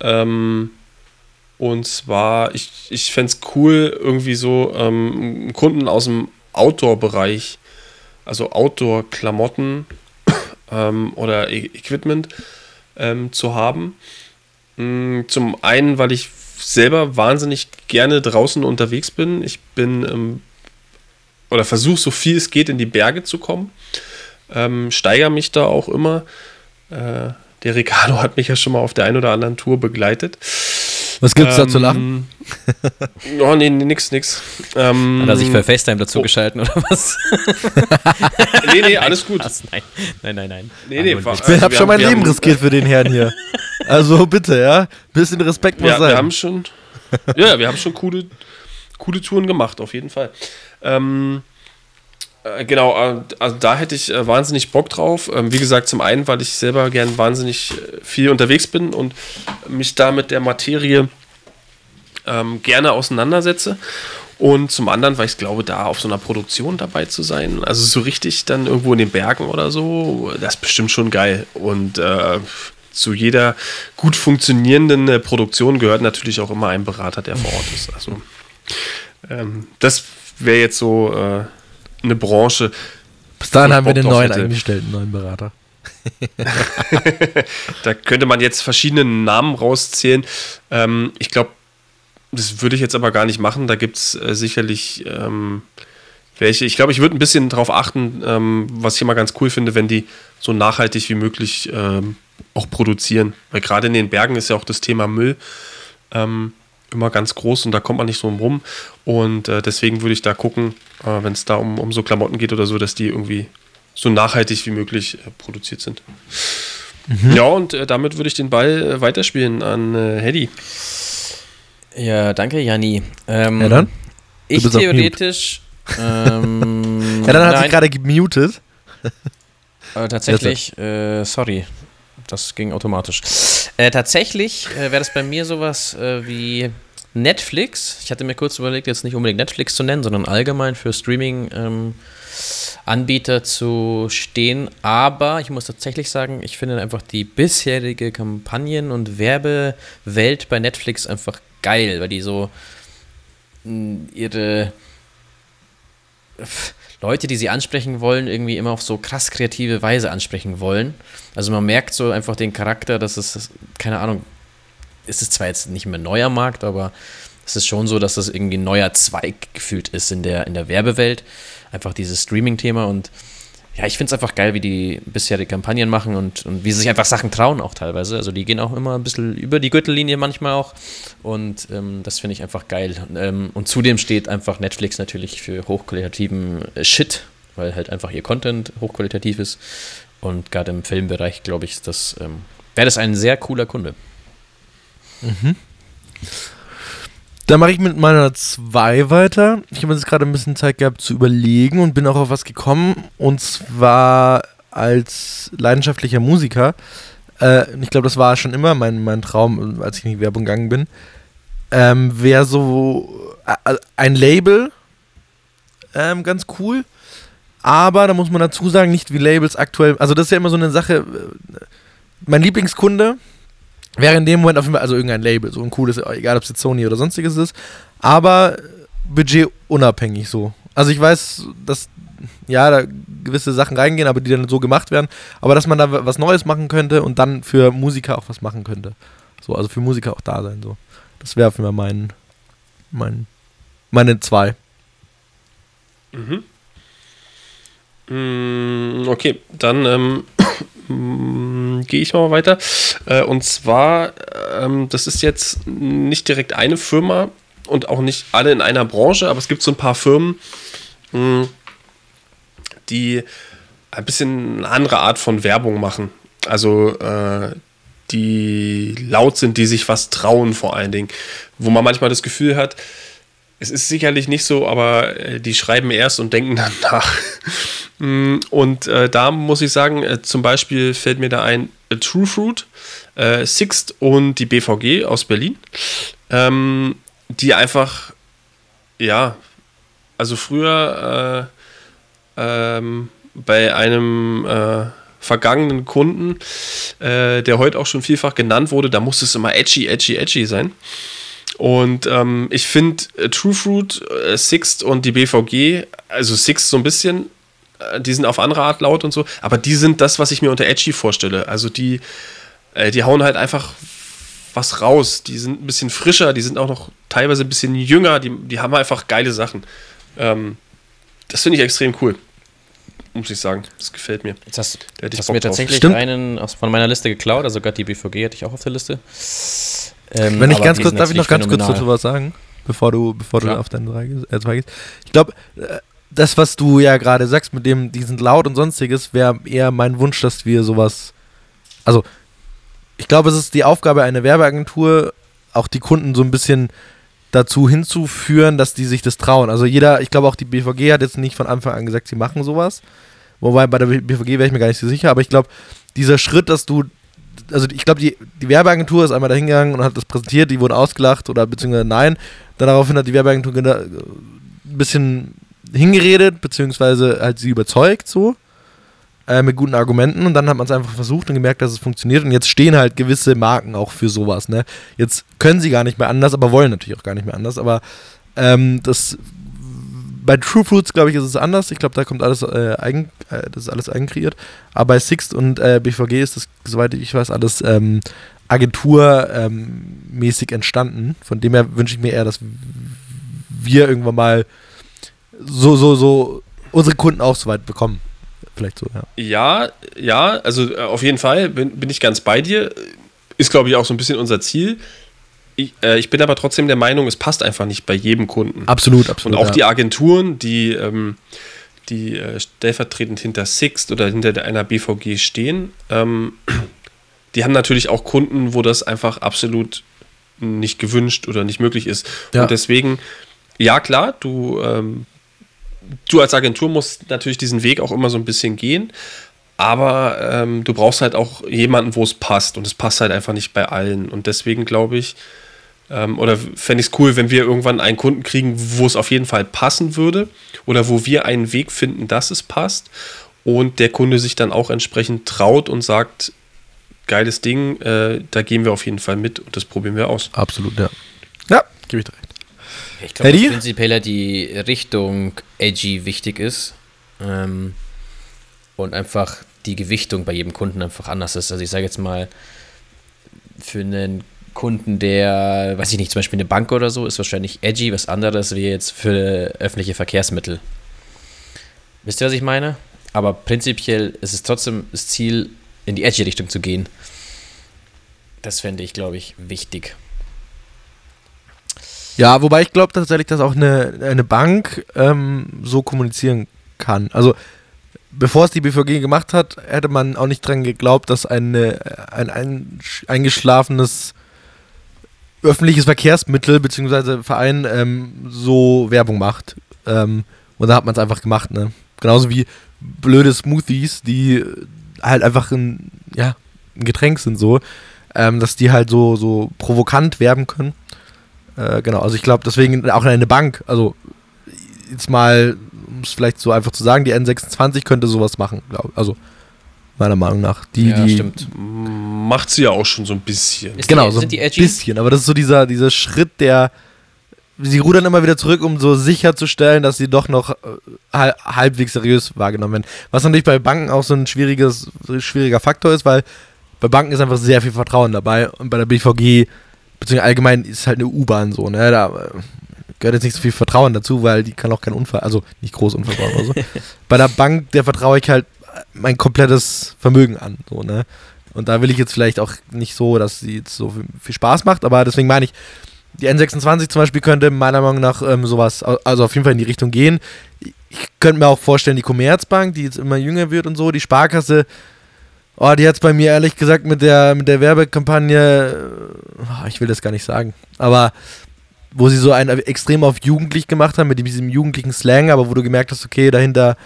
Ähm, und zwar, ich, ich fände es cool, irgendwie so ähm, Kunden aus dem Outdoor-Bereich, also Outdoor-Klamotten ähm, oder e Equipment ähm, zu haben. Mm, Zum einen, weil ich selber wahnsinnig gerne draußen unterwegs bin. Ich bin ähm, oder versuche so viel es geht in die Berge zu kommen. Ähm, steigere mich da auch immer. Äh, der Ricardo hat mich ja schon mal auf der einen oder anderen Tour begleitet. Was gibt's da zu lachen? Ähm, Oh, nee, nee, nix, nix. Ähm, Hat er sich für FaceTime dazu oh. geschalten oder was? nee, nee, alles gut. Nein, nein, nein. nein. Nee, nee, War. Ich Also habe wir schon haben- mein Leben haben- riskiert für den Herrn hier. Also bitte, ja. Bisschen Respekt muss wir, sein. wir haben schon, ja, wir haben schon coole, coole Touren gemacht, auf jeden Fall. Ähm, äh, genau, äh, also da hätte ich äh, wahnsinnig Bock drauf. Ähm, wie gesagt, zum einen, weil ich selber gern wahnsinnig äh, viel unterwegs bin und mich da mit der Materie ähm, gerne auseinandersetze. Und zum anderen, weil ich glaube, da auf so einer Produktion dabei zu sein, also so richtig dann irgendwo in den Bergen oder so, das ist bestimmt schon geil. Und äh, zu jeder gut funktionierenden äh, Produktion gehört natürlich auch immer ein Berater, der vor Ort ist. Also ähm, das wäre jetzt so äh, eine Branche. Bis dahin haben wir den neuen hätte. eingestellt, einen neuen Berater. Da könnte man jetzt verschiedene Namen rauszählen. Ähm, ich glaube, das würde ich jetzt aber gar nicht machen. Da gibt es äh, sicherlich ähm, welche. Ich glaube, ich würde ein bisschen darauf achten, ähm, was ich immer ganz cool finde, wenn die so nachhaltig wie möglich ähm, auch produzieren. Weil gerade in den Bergen ist ja auch das Thema Müll ähm, immer ganz groß und da kommt man nicht drum rum. Und äh, deswegen würde ich da gucken, äh, wenn es da um, um so Klamotten geht oder so, dass die irgendwie so nachhaltig wie möglich äh, produziert sind. Ja, und äh, damit würde ich den Ball äh, weiterspielen an äh, Hedy. Ja, danke, Janni. Ähm, Ja, dann? Ich theoretisch. Ähm, Ja, dann hat sich nein, gerade gemutet. äh, tatsächlich, äh, sorry, das ging automatisch. Äh, tatsächlich äh, wäre das bei mir sowas äh, wie Netflix. Ich hatte mir kurz überlegt, jetzt nicht unbedingt Netflix zu nennen, sondern allgemein für Streaming. Ähm, Anbieter zu stehen, aber ich muss tatsächlich sagen, ich finde einfach die bisherige Kampagnen- und Werbewelt bei Netflix einfach geil, weil die so mh, ihre Leute, die sie ansprechen wollen, irgendwie immer auf so krass kreative Weise ansprechen wollen. Also man merkt so einfach den Charakter, dass es, keine Ahnung, ist es zwar jetzt nicht mehr neuer Markt, aber es ist schon so, dass das irgendwie ein neuer Zweig gefühlt ist in der, in der Werbewelt. Einfach dieses Streaming-Thema und ja, ich finde es einfach geil, wie die bisher die Kampagnen machen und, und wie sie sich einfach Sachen trauen auch teilweise. Also die gehen auch immer ein bisschen über die Gürtellinie manchmal auch und ähm, das finde ich einfach geil. Und, ähm, und zudem steht einfach Netflix natürlich für hochqualitativen äh, Shit, weil halt einfach ihr Content hochqualitativ ist und gerade im Filmbereich, glaube ich, ähm, wäre das ein sehr cooler Kunde. Dann mache ich mit meiner 2 weiter. Ich habe jetzt gerade ein bisschen Zeit gehabt zu überlegen und bin auch auf was gekommen. Und zwar als leidenschaftlicher Musiker. Äh, ich glaube, das war schon immer mein, mein Traum, als ich in die Werbung gegangen bin. Ähm, Wäre so äh, ein Label ähm, ganz cool. Aber da muss man dazu sagen, nicht wie Labels aktuell. Also, das ist ja immer so eine Sache. äh, Mein Lieblingskunde wäre in dem Moment auf jeden Fall, also irgendein Label, so ein cooles, egal ob es jetzt Sony oder sonstiges ist, aber budgetunabhängig so. Also ich weiß, dass ja, da gewisse Sachen reingehen, aber die dann so gemacht werden, aber dass man da was Neues machen könnte und dann für Musiker auch was machen könnte. So, also für Musiker auch da sein, so. Das wäre für mich mein, mein, meine zwei. Mm, Okay, dann ähm, gehe ich mal weiter. Äh, und zwar, ähm, das ist jetzt nicht direkt eine Firma und auch nicht alle in einer Branche, aber es gibt so ein paar Firmen, mh, die ein bisschen eine andere Art von Werbung machen. Also äh, die laut sind, die sich was trauen vor allen Dingen. Wo man manchmal das Gefühl hat, es ist sicherlich nicht so, aber äh, die schreiben erst und denken dann nach. Mm, und äh, da muss ich sagen, äh, zum Beispiel fällt mir da ein äh, True Fruit, äh, Sixt und die BVG aus Berlin, ähm, die einfach, ja, also früher äh, ähm, bei einem vergangenen Kunden, der heute auch schon vielfach genannt wurde, da musste es immer edgy, edgy, edgy sein. Und ähm, ich finde äh, True Fruit, äh, Sixt und die BVG, also Sixt so ein bisschen, äh, die sind auf andere Art laut und so, aber die sind das, was ich mir unter edgy vorstelle. Also die, äh, die hauen halt einfach was raus. Die sind ein bisschen frischer, die sind auch noch teilweise ein bisschen jünger, die, die haben einfach geile Sachen. Ähm, das finde ich extrem cool. Muss ich sagen. Das gefällt mir. Jetzt hast, Da Bock mir drauf. tatsächlich Stimmt. einen aus, von meiner Liste geklaut, also gerade die BVG hatte ich auch auf der Liste. Ähm, Wenn ich ganz kurz, darf ich noch ganz kurz phänomenal. dazu was sagen, bevor du, bevor du auf deine drei, gehst- äh, zwei gehst. Ich glaube, äh, das, was du ja gerade sagst, mit dem, die sind laut und sonstiges, wäre eher mein Wunsch, dass wir sowas. Also, ich glaube, es ist die Aufgabe einer Werbeagentur, auch die Kunden so ein bisschen dazu hinzuführen, dass die sich das trauen. Also jeder, ich glaube auch die BVG hat jetzt nicht von Anfang an gesagt, sie machen sowas. Wobei bei der BVG wäre ich mir gar nicht so sicher, aber ich glaube, dieser Schritt, dass du also ich glaube, die, die Werbeagentur ist einmal dahingegangen und hat das präsentiert, die wurden ausgelacht oder beziehungsweise nein. Dann daraufhin hat die Werbeagentur ein bisschen hingeredet, beziehungsweise halt sie überzeugt so. Äh, mit guten Argumenten und dann hat man es einfach versucht und gemerkt, dass es funktioniert und jetzt stehen halt gewisse Marken auch für sowas, ne? Jetzt können sie gar nicht mehr anders, aber wollen natürlich auch gar nicht mehr anders, aber ähm, das bei True Fruits, glaube ich, ist es anders. Ich glaube, da kommt alles äh, eigen, äh, das ist alles eigenkreiert. Aber bei Sixt und äh, BVG ist das, soweit ich weiß, alles ähm, agenturmäßig entstanden. Von dem her wünsche ich mir eher, dass wir irgendwann mal so, so, so unsere Kunden auch so weit bekommen. Vielleicht so, ja. Ja, ja, also äh, auf jeden Fall bin, bin ich ganz bei dir. Ist, glaube ich, auch so ein bisschen unser Ziel. Ich, äh, ich bin aber trotzdem der Meinung, es passt einfach nicht bei jedem Kunden. Absolut, absolut. Und auch ja. die Agenturen, die, ähm, die äh, stellvertretend hinter Sixt oder hinter einer BVG stehen, ähm, die haben natürlich auch Kunden, wo das einfach absolut nicht gewünscht oder nicht möglich ist. Ja. Und deswegen, ja klar, du, ähm, du als Agentur musst natürlich diesen Weg auch immer so ein bisschen gehen. Aber ähm, du brauchst halt auch jemanden, wo es passt. Und es passt halt einfach nicht bei allen. Und deswegen glaube ich, ähm, oder fände ich es cool, wenn wir irgendwann einen Kunden kriegen, wo es auf jeden Fall passen würde. Oder wo wir einen Weg finden, dass es passt. Und der Kunde sich dann auch entsprechend traut und sagt, geiles Ding, äh, da gehen wir auf jeden Fall mit und das probieren wir aus. Absolut, ja. Ja, gebe ich dir recht. Ich glaube, dass prinzipiell ja die Richtung edgy wichtig ist. Ähm, und einfach die Gewichtung bei jedem Kunden einfach anders ist. Also ich sage jetzt mal, für einen Kunden, der, weiß ich nicht, zum Beispiel eine Bank oder so, ist wahrscheinlich edgy, was anderes wie jetzt für öffentliche Verkehrsmittel. Wisst ihr, was ich meine? Aber prinzipiell ist es trotzdem das Ziel, in die edgy Richtung zu gehen. Das fände ich, glaube ich, wichtig. Ja, wobei ich glaube tatsächlich, dass auch eine, eine Bank ähm, so kommunizieren kann. Also, bevor es die BVG gemacht hat, hätte man auch nicht dran geglaubt, dass eine, ein, ein eingeschlafenes öffentliches Verkehrsmittel bzw. Verein ähm, so Werbung macht. Ähm, und da hat man es einfach gemacht, ne? Genauso wie blöde Smoothies, die halt einfach ein, ja, ein Getränk sind so, ähm, dass die halt so, so provokant werben können. Äh, genau, also ich glaube deswegen auch eine Bank, also jetzt mal, um es vielleicht so einfach zu sagen, die N26 könnte sowas machen, glaub, also meiner Meinung nach. Die, ja, die, stimmt. Macht sie ja auch schon so ein bisschen. Ist Genau, die, so sind ein bisschen, aber das ist so dieser, dieser Schritt, der sie rudern immer wieder zurück, um so sicherzustellen, dass sie doch noch äh, hal- halbwegs seriös wahrgenommen werden. Was natürlich bei Banken auch so ein schwieriges, schwieriger Faktor ist, weil bei Banken ist einfach sehr viel Vertrauen dabei und bei der BVG, beziehungsweise allgemein ist halt eine U-Bahn so, ne, da äh, gehört jetzt nicht so viel Vertrauen dazu, weil die kann auch keinen Unfall, also nicht groß Unfall bauen oder so. bei der Bank, der vertraue ich halt mein komplettes Vermögen an, so, ne. Und da will ich jetzt vielleicht auch nicht so, dass sie jetzt so viel, Spaß macht, aber deswegen meine ich, die N26 zum Beispiel könnte meiner Meinung nach ähm, sowas, also auf jeden Fall in die Richtung gehen. Ich könnte mir auch vorstellen, die Commerzbank, die jetzt immer jünger wird und so, die Sparkasse, oh, die hat es bei mir ehrlich gesagt mit der, mit der Werbekampagne, äh, ich will das gar nicht sagen, aber wo sie so einen extrem auf jugendlich gemacht haben, mit diesem jugendlichen Slang, aber wo du gemerkt hast, okay, dahinter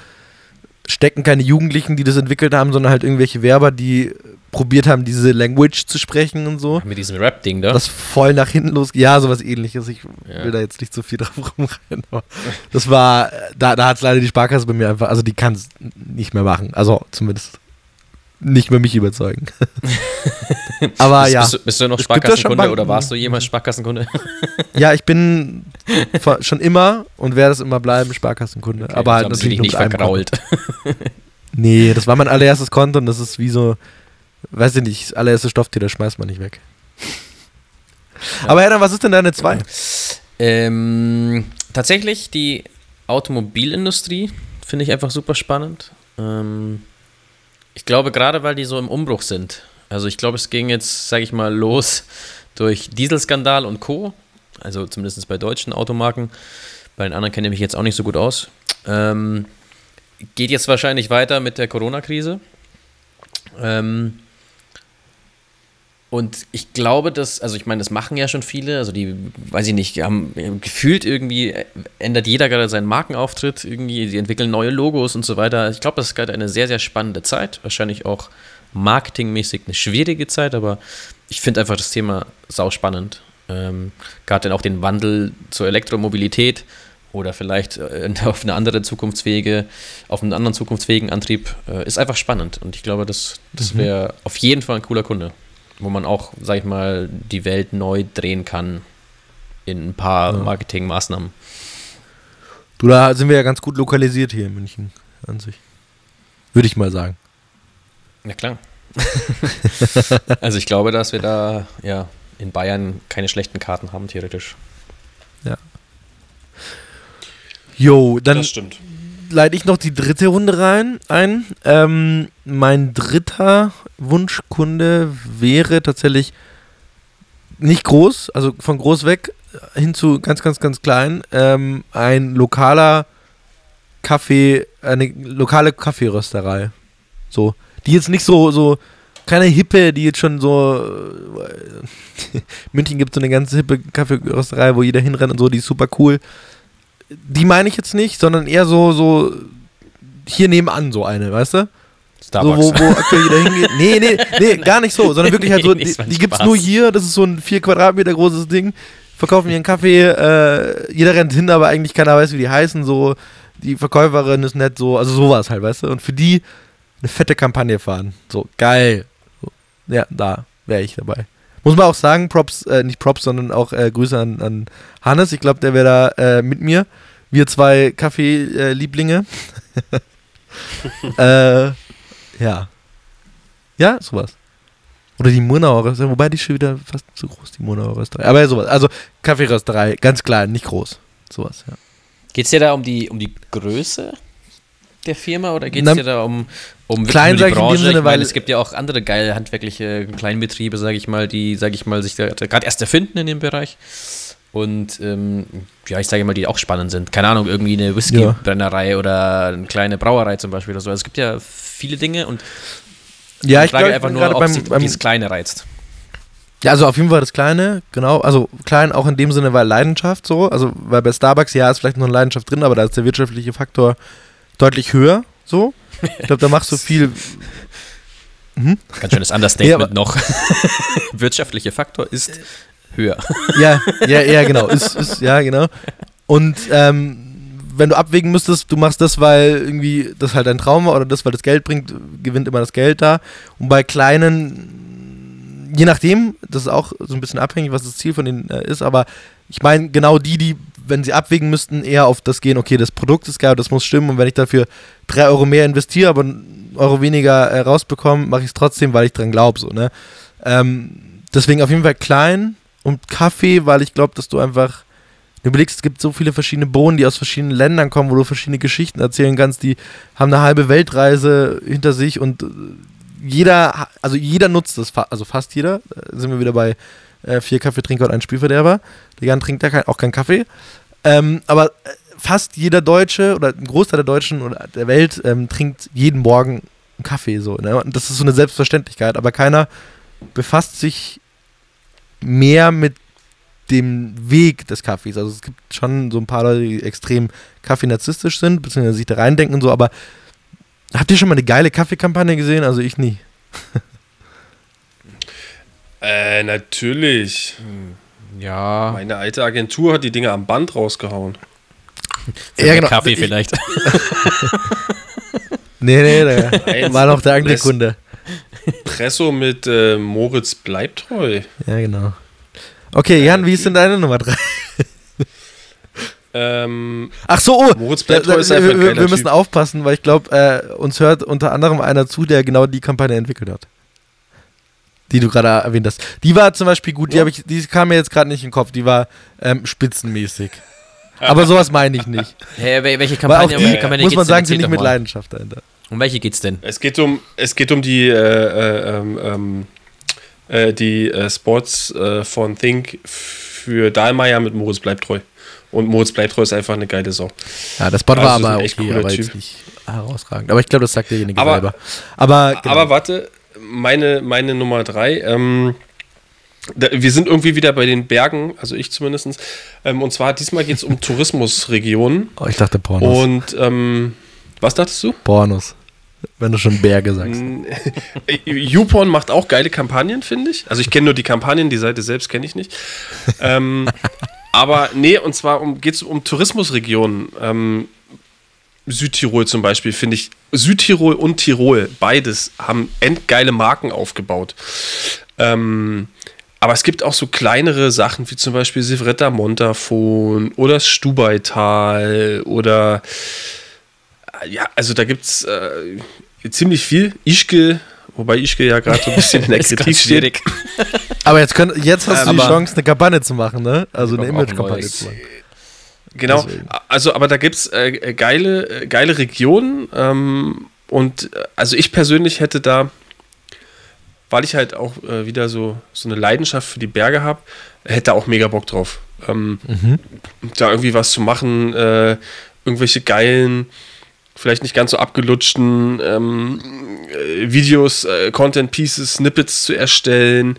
stecken keine Jugendlichen, die das entwickelt haben, sondern halt irgendwelche Werber, die probiert haben, diese Language zu sprechen und so Mit diesem Rap-Ding da. das voll nach hinten los. Ja, sowas ähnliches. Ich Ja. will da jetzt nicht so viel drauf rumrennen. Das war, da, da hat es leider die Sparkasse bei mir einfach, also die kann es nicht mehr machen. Also zumindest nicht mehr mich überzeugen. aber bist, ja. bist, du, bist du noch ja Sparkassenkunde oder warst du jemals Sparkassenkunde? Ja, ich bin schon immer und werde es immer bleiben, Sparkassenkunde. Okay, aber halt natürlich nicht vergrault. Nee, das war mein allererstes Konto und das ist wie so, weiß ich nicht, das allererste Stofftier, das schmeißt man nicht weg. Aber Herr, was ist denn deine zwei? Ähm, tatsächlich die Automobilindustrie finde ich einfach super spannend. Ähm, ich glaube, gerade weil die so im Umbruch sind. Also ich glaube, es ging jetzt, sage ich mal, los durch Dieselskandal und Co. Also zumindest bei deutschen Automarken. Bei den anderen kenne ich mich jetzt auch nicht so gut aus. Ähm, geht jetzt wahrscheinlich weiter mit der Corona-Krise. Ähm, und ich glaube, dass, also ich meine, das machen ja schon viele, also die, weiß ich nicht, haben gefühlt irgendwie, äh, ändert jeder gerade seinen Markenauftritt, irgendwie, die entwickeln neue Logos und so weiter. Ich glaube, das ist gerade eine sehr, sehr spannende Zeit, wahrscheinlich auch marketingmäßig eine schwierige Zeit, aber ich finde einfach das Thema sau spannend. Ähm, gerade dann auch den Wandel zur Elektromobilität oder vielleicht äh, auf eine andere zukunftsfähige, auf einen anderen zukunftsfähigen Antrieb, äh, ist einfach spannend. Und ich glaube, das, das wäre auf jeden Fall ein cooler Kunde wo man auch, sag ich mal, die Welt neu drehen kann in ein paar Ja. Marketingmaßnahmen. Du, da sind wir ja ganz gut lokalisiert hier in München an sich. Würde ich mal sagen. Ja, klar. also ich glaube, dass wir da ja in Bayern keine schlechten Karten haben, theoretisch. Jo, dann das stimmt. leite ich noch die dritte Runde rein ein. Ähm, mein dritter Wunschkunde wäre tatsächlich nicht groß, also von groß weg hin zu ganz, ganz, ganz klein, ähm, ein lokaler Kaffee, eine lokale Kaffeerösterei. So. Die jetzt nicht so, so, keine hippe, die jetzt schon so. Äh, München gibt so eine ganz hippe Kaffeerösterei, wo jeder hinrennt und so, die ist super cool. Die meine ich jetzt nicht, sondern eher so, so hier nebenan so eine, weißt du? Starbucks. So, wo, wo aktuell jeder hingeht. Nee, nee, nee, gar nicht so, sondern wirklich halt so, die, die gibt's nur hier, das ist so ein 4 Quadratmeter großes Ding, verkaufen ihren Kaffee, äh, jeder rennt hin, aber eigentlich keiner weiß, wie die heißen, so, die Verkäuferin ist nett, so, also sowas halt, weißt du, und für die eine fette Kampagne fahren, so, geil. Ja, da wäre ich dabei. Muss man auch sagen, Props, äh, nicht Props, sondern auch äh, Grüße an, an Hannes, ich glaube, der wäre da äh, mit mir. Wir zwei Kaffee-Lieblinge. äh, ja. Ja, sowas. Oder die Murnauer Rösterei, wobei die ist schon wieder fast zu groß, die Murnauer Rösterei. Aber ja, sowas. Also Kaffeerösterei, ganz klein, nicht groß. Sowas, ja. Geht es dir da um die, um die Größe der Firma oder geht es dir da um, um klein wirklich sag nur ich in dem Sinne, ich meine, weil- es gibt ja auch andere geile handwerkliche Kleinbetriebe, sage ich mal, die, sage ich mal, sich gerade erst erfinden in dem Bereich. Und ähm, ja, ich sage mal, die auch spannend sind. Keine Ahnung, irgendwie eine Whiskybrennerei oder eine kleine Brauerei zum Beispiel oder so. Also es gibt ja viele Dinge und Ja, ich Frage glaube einfach nur, ob beim, sich beim dieses Kleine reizt. Ja, also auf jeden Fall das Kleine, genau. Also klein auch in dem Sinne, weil Leidenschaft so. Also, weil bei Starbucks, ja, ist vielleicht noch eine Leidenschaft drin, aber da ist der wirtschaftliche Faktor deutlich höher, so. Ich glaube, da machst du viel. Ganz schönes Understatement aber- noch. Wirtschaftlicher Faktor ist höher. Ja, ja, ja, genau. Ist, ist, ja, genau. Und ähm, wenn du abwägen müsstest, du machst das, weil irgendwie das halt dein Traum war oder das, weil das Geld bringt, gewinnt immer das Geld da. Und bei kleinen, je nachdem, das ist auch so ein bisschen abhängig, was das Ziel von denen äh, ist, aber ich meine, genau die, die, wenn sie abwägen müssten, eher auf das gehen, okay, das Produkt ist geil, das muss stimmen und wenn ich dafür drei Euro mehr investiere, aber einen Euro weniger äh, rausbekomme, mache ich es trotzdem, weil ich dran glaube, so, ne? Ähm, deswegen auf jeden Fall klein und Kaffee, weil ich glaube, dass du einfach Du überlegst, es gibt so viele verschiedene Bohnen, die aus verschiedenen Ländern kommen, wo du verschiedene Geschichten erzählen kannst, die haben eine halbe Weltreise hinter sich und äh, jeder, also jeder nutzt das, also fast jeder, äh, sind wir wieder bei äh, vier Kaffeetrinker und ein Spielverderber. Der Jan trinkt ja kein, auch keinen Kaffee. Ähm, aber äh, fast jeder Deutsche oder ein Großteil der Deutschen oder der Welt ähm, trinkt jeden Morgen einen Kaffee so. Ne? Und das ist so eine Selbstverständlichkeit, aber keiner befasst sich mehr mit dem Weg des Kaffees. Also es gibt schon so ein paar Leute, die extrem kaffeenazistisch sind, beziehungsweise sich da reindenken und so, aber habt ihr schon mal eine geile Kaffeekampagne gesehen? Also ich nie. Äh, natürlich. Ja. Meine alte Agentur hat die Dinge am Band rausgehauen. Ja, genau. Kaffee Ich- vielleicht. Nee, nee, der Nein, war noch der andere lässt- Kunde. Presso mit äh, Moritz bleibt treu. Ja, genau. Okay, Jan, wie ist denn deine Nummer 3? Ähm, Ach so, oh, Moritz bleibt treu ist einfach wir, ein wir, wir müssen Typ. aufpassen, weil ich glaube, äh, uns hört unter anderem einer zu, der genau die Kampagne entwickelt hat. Die du gerade erwähnt hast. Die war zum Beispiel gut, die, Ja. hab ich, die kam mir jetzt gerade nicht in den Kopf, die war ähm, spitzenmäßig. Aber sowas meine ich nicht. Wel- welche Kampagne, auch welche die, Kampagne muss man sagen, sind nicht mit. Leidenschaft dahinter. Um welche geht's denn? es geht um, es geht um die, äh, äh, ähm, ähm, äh, die äh, Sports äh, von Think für Dahlmeier mit Moritz bleibt treu. Und Moritz bleibt treu ist einfach eine geile Sau. Ja, das Spot Also war aber echt okay, cooler aber Typ. nicht herausragend. Aber ich glaube, das sagt derjenige Aber- selber. Aber, genau. Aber warte, meine, meine Nummer drei, ähm, da, wir sind irgendwie wieder bei den Bergen, also ich zumindest. Ähm, und zwar diesmal geht es um Tourismusregionen. oh, ich dachte Pornos. Und ähm, was dachtest du? Pornos. Wenn du schon Berge sagst. YouPorn macht auch geile Kampagnen, finde ich. Also ich kenne nur die Kampagnen, die Seite selbst kenne ich nicht. ähm, aber nee, und zwar um, geht es um Tourismusregionen. Ähm, Südtirol zum Beispiel, finde ich. Südtirol und Tirol, beides haben endgeile Marken aufgebaut. Ähm, aber es gibt auch so kleinere Sachen, wie zum Beispiel Sivretta Montafon oder das Stubaital oder ja, also da gibt es äh, ziemlich viel. Ischke, wobei Ischke ja gerade so ein bisschen in der Kritik steht. Aber jetzt, könnt, jetzt hast du die Chance, eine Kampagne zu machen, ne? Also eine Image-Kampagne zu machen. Genau, Deswegen. also aber da gibt es äh, geile, äh, geile Regionen ähm, und äh, also ich persönlich hätte da weil ich halt auch äh, wieder so, so eine Leidenschaft für die Berge habe, hätte auch mega Bock drauf. Ähm, Da irgendwie was zu machen, äh, irgendwelche geilen, vielleicht nicht ganz so abgelutschten ähm, äh, Videos, äh, Content Pieces, Snippets zu erstellen.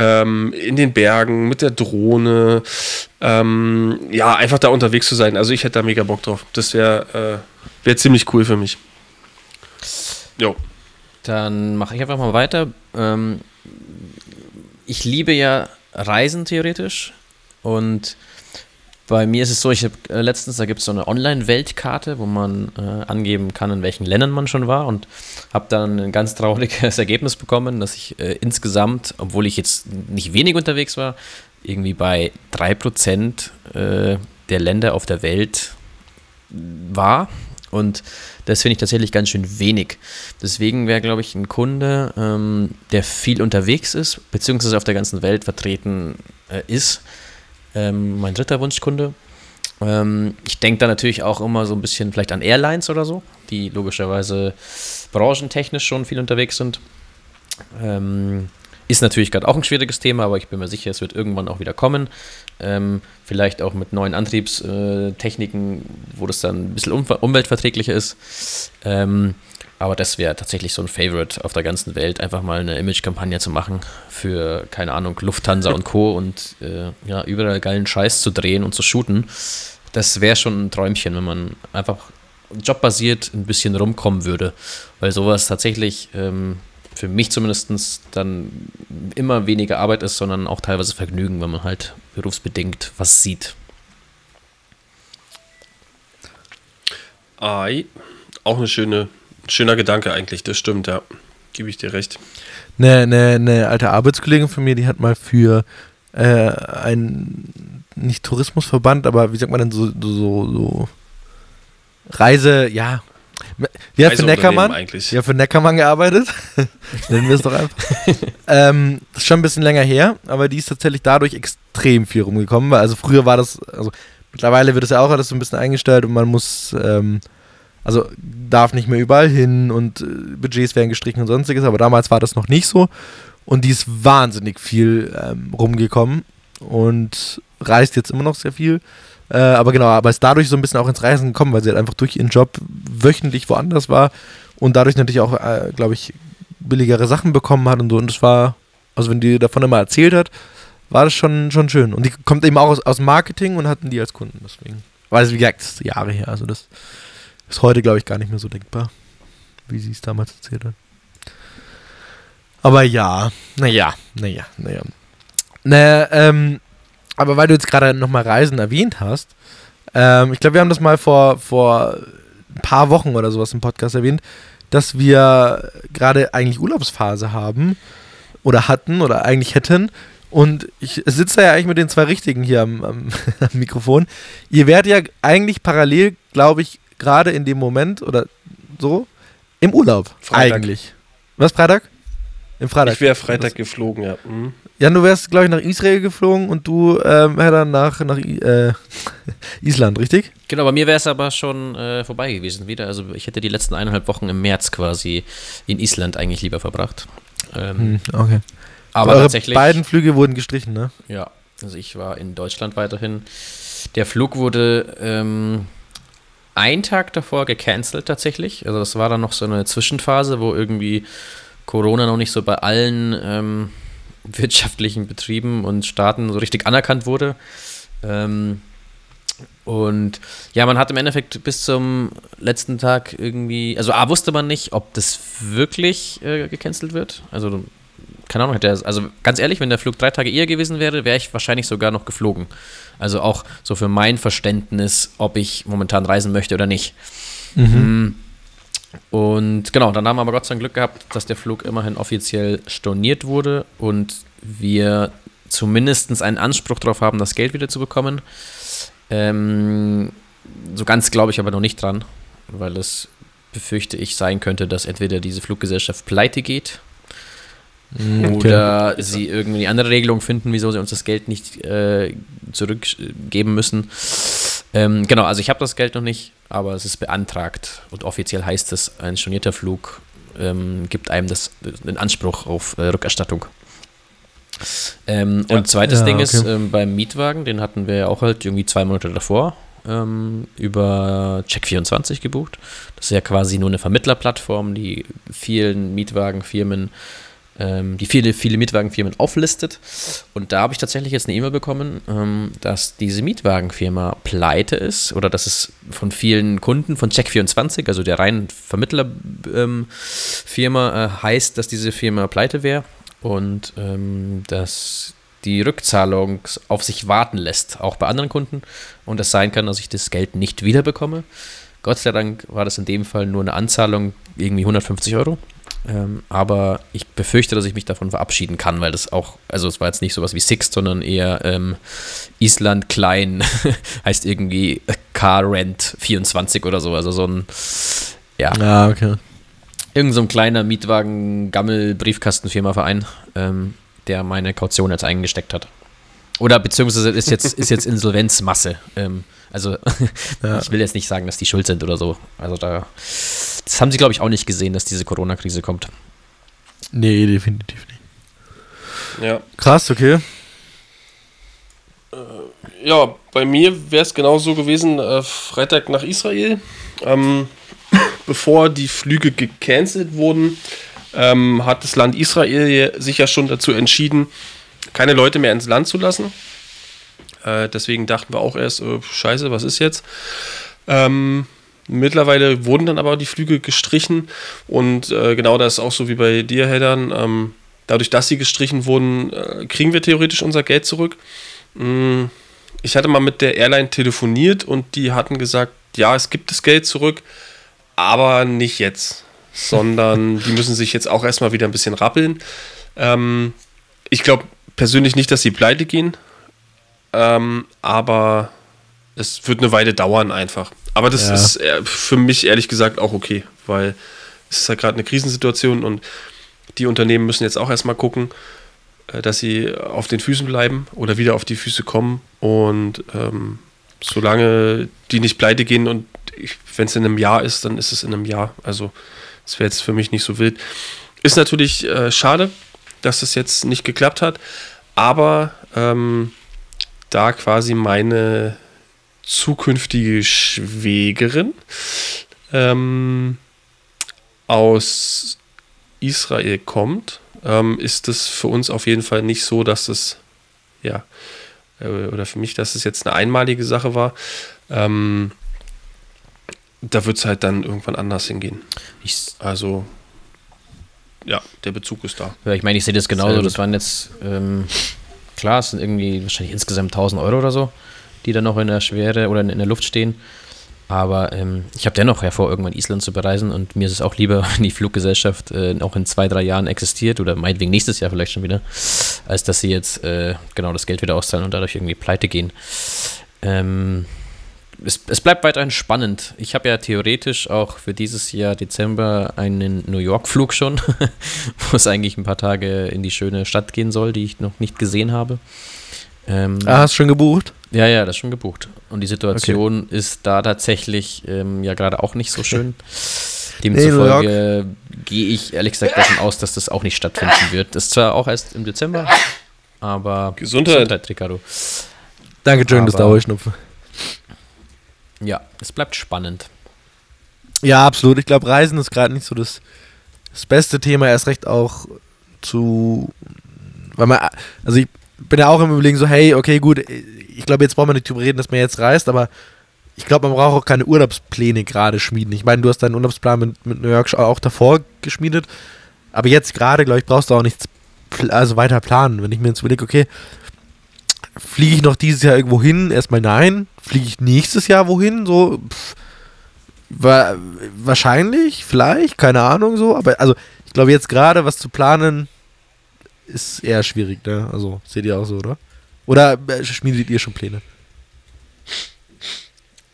Ähm, in den Bergen, mit der Drohne. Ähm, ja, einfach da unterwegs zu sein. Also ich hätte da mega Bock drauf. Das wäre äh, wär ziemlich cool für mich. Jo. Dann mache ich einfach mal weiter. Ähm, ich liebe ja Reisen theoretisch und bei mir ist es so, ich habe äh, letztens, da gibt es so eine Online-Weltkarte, wo man äh, angeben kann, in welchen Ländern man schon war und habe dann ein ganz trauriges Ergebnis bekommen, dass ich äh, insgesamt, obwohl ich jetzt nicht wenig unterwegs war, irgendwie bei 3% äh, der Länder auf der Welt war. Und das finde ich tatsächlich ganz schön wenig. Deswegen wäre, glaube ich, ein Kunde, ähm, der viel unterwegs ist, beziehungsweise auf der ganzen Welt vertreten äh, ist, ähm, mein dritter Wunschkunde. Ähm, ich denke da natürlich auch immer so ein bisschen vielleicht an Airlines oder so, die logischerweise branchentechnisch schon viel unterwegs sind. Ähm, ist natürlich gerade auch ein schwieriges Thema, aber ich bin mir sicher, es wird irgendwann auch wieder kommen. Ähm, vielleicht auch mit neuen Antriebstechniken, wo das dann ein bisschen um umweltverträglicher ist. Ähm, aber das wäre tatsächlich so ein Favorite auf der ganzen Welt, einfach mal eine Image-Kampagne zu machen für, keine Ahnung, Lufthansa und Co. und äh, ja, überall geilen Scheiß zu drehen und zu shooten. Das wäre schon ein Träumchen, wenn man einfach jobbasiert ein bisschen rumkommen würde. Weil sowas tatsächlich ähm, für mich zumindest dann immer weniger Arbeit ist, sondern auch teilweise Vergnügen, wenn man halt berufsbedingt was sieht. Ai, auch eine schöne, schöner Gedanke eigentlich, das stimmt, ja. Gebe ich dir recht. Eine, eine, eine alte Arbeitskollegin von mir, die hat mal für äh, ein, nicht Tourismusverband, aber wie sagt man denn, so, so, so Reise, ja. Die hat für Neckermann, eigentlich. die hat für Neckermann gearbeitet. Nennen wir es doch einfach. ähm, das ist schon ein bisschen länger her, aber die ist tatsächlich dadurch extrem viel rumgekommen. Weil also früher war das, also mittlerweile wird es ja auch alles so ein bisschen eingestellt und man muss, ähm, also darf nicht mehr überall hin und äh, Budgets werden gestrichen und sonstiges, aber damals war das noch nicht so. Und die ist wahnsinnig viel ähm, rumgekommen und reist jetzt immer noch sehr viel. Äh, aber genau, aber ist dadurch so ein bisschen auch ins Reisen gekommen, weil sie halt einfach durch ihren Job wöchentlich woanders war und dadurch natürlich auch, äh, glaube ich, billigere Sachen bekommen hat und so. Und das war, also wenn die davon immer erzählt hat, war das schon, schon schön. Und die kommt eben auch aus, aus Marketing und hatten die als Kunden, deswegen. Weil es, wie gesagt, das ist Jahre her. Also das ist heute, glaube ich, gar nicht mehr so denkbar, wie sie es damals erzählt hat. Aber ja, naja, naja, naja. Naja, ähm, aber weil du jetzt gerade nochmal Reisen erwähnt hast, ähm, ich glaube, wir haben das mal vor, vor ein paar Wochen oder sowas im Podcast erwähnt, dass wir gerade eigentlich Urlaubsphase haben oder hatten oder eigentlich hätten. Und ich sitze ja eigentlich mit den zwei Richtigen hier am, am, am Mikrofon. Ihr werdet ja eigentlich parallel, glaube ich, gerade in dem Moment oder so im Urlaub. Freitag. Eigentlich. Was, Freitag? Im Freitag. Ich wäre Freitag geflogen, ja. Mhm. Jan, du wärst, glaube ich, nach Israel geflogen und du, ähm, Herr, nach, nach äh, Island, richtig? Genau, bei mir wäre es aber schon äh, vorbei gewesen wieder. Also ich hätte die letzten eineinhalb Wochen im März quasi in Island eigentlich lieber verbracht. Ähm, okay. Aber Eure tatsächlich. beiden Flüge wurden gestrichen, ne? Ja, also ich war in Deutschland weiterhin. Der Flug wurde ähm, einen Tag davor gecancelt tatsächlich. Also das war dann noch so eine Zwischenphase, wo irgendwie Corona noch nicht so bei allen ähm, wirtschaftlichen Betrieben und Staaten so richtig anerkannt wurde. Ähm, und ja, man hat im Endeffekt bis zum letzten Tag irgendwie, also A, wusste man nicht, ob das wirklich äh, gecancelt wird. Also, keine Ahnung, hätte er, also ganz ehrlich, wenn der Flug drei Tage eher gewesen wäre, wäre ich wahrscheinlich sogar noch geflogen. Also auch so für mein Verständnis, ob ich momentan reisen möchte oder nicht. Mm. Und genau, dann haben wir aber Gott sei Dank Glück gehabt, dass der Flug immerhin offiziell storniert wurde und wir zumindest einen Anspruch darauf haben, das Geld wieder zu bekommen. Ähm, so ganz glaube ich aber noch nicht dran, weil es befürchte ich sein könnte, dass entweder diese Fluggesellschaft pleite geht oder sie irgendwie eine andere Regelung finden, wieso sie uns das Geld nicht äh, zurückgeben müssen. Ähm, genau, also ich habe das Geld noch nicht, aber es ist beantragt und offiziell heißt es, ein stornierter Flug ähm, gibt einem das den Anspruch auf äh, Rückerstattung. Ähm, und zweites Ja, Ding ist, okay. ähm, beim Mietwagen, den hatten wir ja auch halt irgendwie zwei Monate davor ähm, über Check24 gebucht. Das ist ja quasi nur eine Vermittlerplattform, die vielen Mietwagenfirmen, ähm, die viele, viele Mietwagenfirmen auflistet. Und da habe ich tatsächlich jetzt eine E-Mail bekommen, ähm, dass diese Mietwagenfirma pleite ist oder dass es von vielen Kunden von Check24, also der reinen Vermittlerfirma, ähm, äh, heißt, dass diese Firma pleite wäre und ähm, dass die Rückzahlung auf sich warten lässt, auch bei anderen Kunden. Und es sein kann, dass ich das Geld nicht wiederbekomme. Gott sei Dank war das in dem Fall nur eine Anzahlung, irgendwie 150 Euro. Ähm, aber ich befürchte, dass ich mich davon verabschieden kann, weil das auch, also es war jetzt nicht sowas wie Sixt, sondern eher ähm, Island klein, heißt irgendwie Car Rent 24 oder so. Also so ein, ja, Ah, okay. irgend so ein kleiner Mietwagen-Gammel-Briefkastenfirma-Verein, ähm, der meine Kaution jetzt eingesteckt hat. Oder beziehungsweise ist jetzt, ist jetzt Insolvenzmasse. Ähm, also Ja. ich will jetzt nicht sagen, dass die schuld sind oder so. Also da, das haben sie, glaube ich, auch nicht gesehen, dass diese Corona-Krise kommt. Nee, definitiv nicht. Ja. Krass, okay. Ja, bei mir wäre es genauso gewesen, äh, Freitag nach Israel. Ähm, bevor die Flüge gecancelt wurden, ähm, hat das Land Israel sich ja schon dazu entschieden, keine Leute mehr ins Land zu lassen. Äh, deswegen dachten wir auch erst, äh, scheiße, was ist jetzt? Ähm, mittlerweile wurden dann aber die Flüge gestrichen und äh, genau das ist auch so wie bei dir, Heddern. Ähm, dadurch, dass sie gestrichen wurden, äh, kriegen wir theoretisch unser Geld zurück. Mm, Ich hatte mal mit der Airline telefoniert und die hatten gesagt, ja, es gibt das Geld zurück, aber nicht jetzt, sondern die müssen sich jetzt auch erstmal wieder ein bisschen rappeln. Ähm, ich glaube persönlich nicht, dass sie pleite gehen, ähm, aber es wird eine Weile dauern einfach. Aber das Ja. ist äh, für mich ehrlich gesagt auch okay, weil es ist ja gerade eine Krisensituation und die Unternehmen müssen jetzt auch erstmal gucken, äh, dass sie auf den Füßen bleiben oder wieder auf die Füße kommen. Und ähm, solange die nicht pleite gehen und wenn es in einem Jahr ist, dann ist es in einem Jahr. Also das wäre jetzt für mich nicht so wild. Ist natürlich äh, schade, dass es jetzt nicht geklappt hat, aber ähm, da quasi meine zukünftige Schwägerin ähm, aus Israel kommt, ähm, ist es für uns auf jeden Fall nicht so, dass es, ja, äh, oder für mich, dass es jetzt eine einmalige Sache war. Ähm, da wird es halt dann irgendwann anders hingehen. Ich, Also, ja, der Bezug ist da. ja, ich meine, ich sehe das genauso. Sehr Das waren jetzt, ähm, klar, es sind irgendwie wahrscheinlich insgesamt 1000 Euro oder so, die dann noch in der Schwere oder in, in der Luft stehen. Aber ähm, ich habe dennoch ja vor, irgendwann Island zu bereisen und mir ist es auch lieber, wenn die Fluggesellschaft äh, auch in zwei, drei Jahren existiert oder meinetwegen nächstes Jahr vielleicht schon wieder, als dass sie jetzt äh, genau das Geld wieder auszahlen und dadurch irgendwie pleite gehen. Ähm, es, es bleibt weiterhin spannend. Ich habe ja theoretisch auch für dieses Jahr Dezember einen New York-Flug schon, wo es eigentlich ein paar Tage in die schöne Stadt gehen soll, die ich noch nicht gesehen habe. Ähm, Ah, hast du schon gebucht? ja, ja, das ist schon gebucht. Und die Situation ist da tatsächlich ähm, ja gerade auch nicht so schön. Demzufolge gehe ich ehrlich gesagt davon aus, dass das auch nicht stattfinden wird. Das ist zwar auch erst im Dezember, aber Gesundheit. Ricardo. Danke, Jürgen, das Dauerschnupfen. Ja, es bleibt spannend. Ja, absolut. Ich glaube, Reisen ist gerade nicht so das, das beste Thema, erst recht auch zu. Weil man, also ich bin ja auch im Überlegen so, hey, okay, gut, ich glaube, jetzt brauchen wir nicht drüber reden, dass man jetzt reist, aber ich glaube, man braucht auch keine Urlaubspläne gerade schmieden. Ich meine, du hast deinen Urlaubsplan mit, mit New York auch davor geschmiedet, aber jetzt gerade, glaube ich, brauchst du auch nichts also weiter planen. Wenn ich mir jetzt überlege, okay, fliege ich noch dieses Jahr irgendwo hin? Erstmal nein. Fliege ich nächstes Jahr wohin? So, pff, Wa wahrscheinlich, vielleicht, keine Ahnung so, aber also ich glaube jetzt gerade was zu planen ist eher schwierig, ne? Also seht ihr auch so, oder? Oder äh, schmiedet ihr schon Pläne?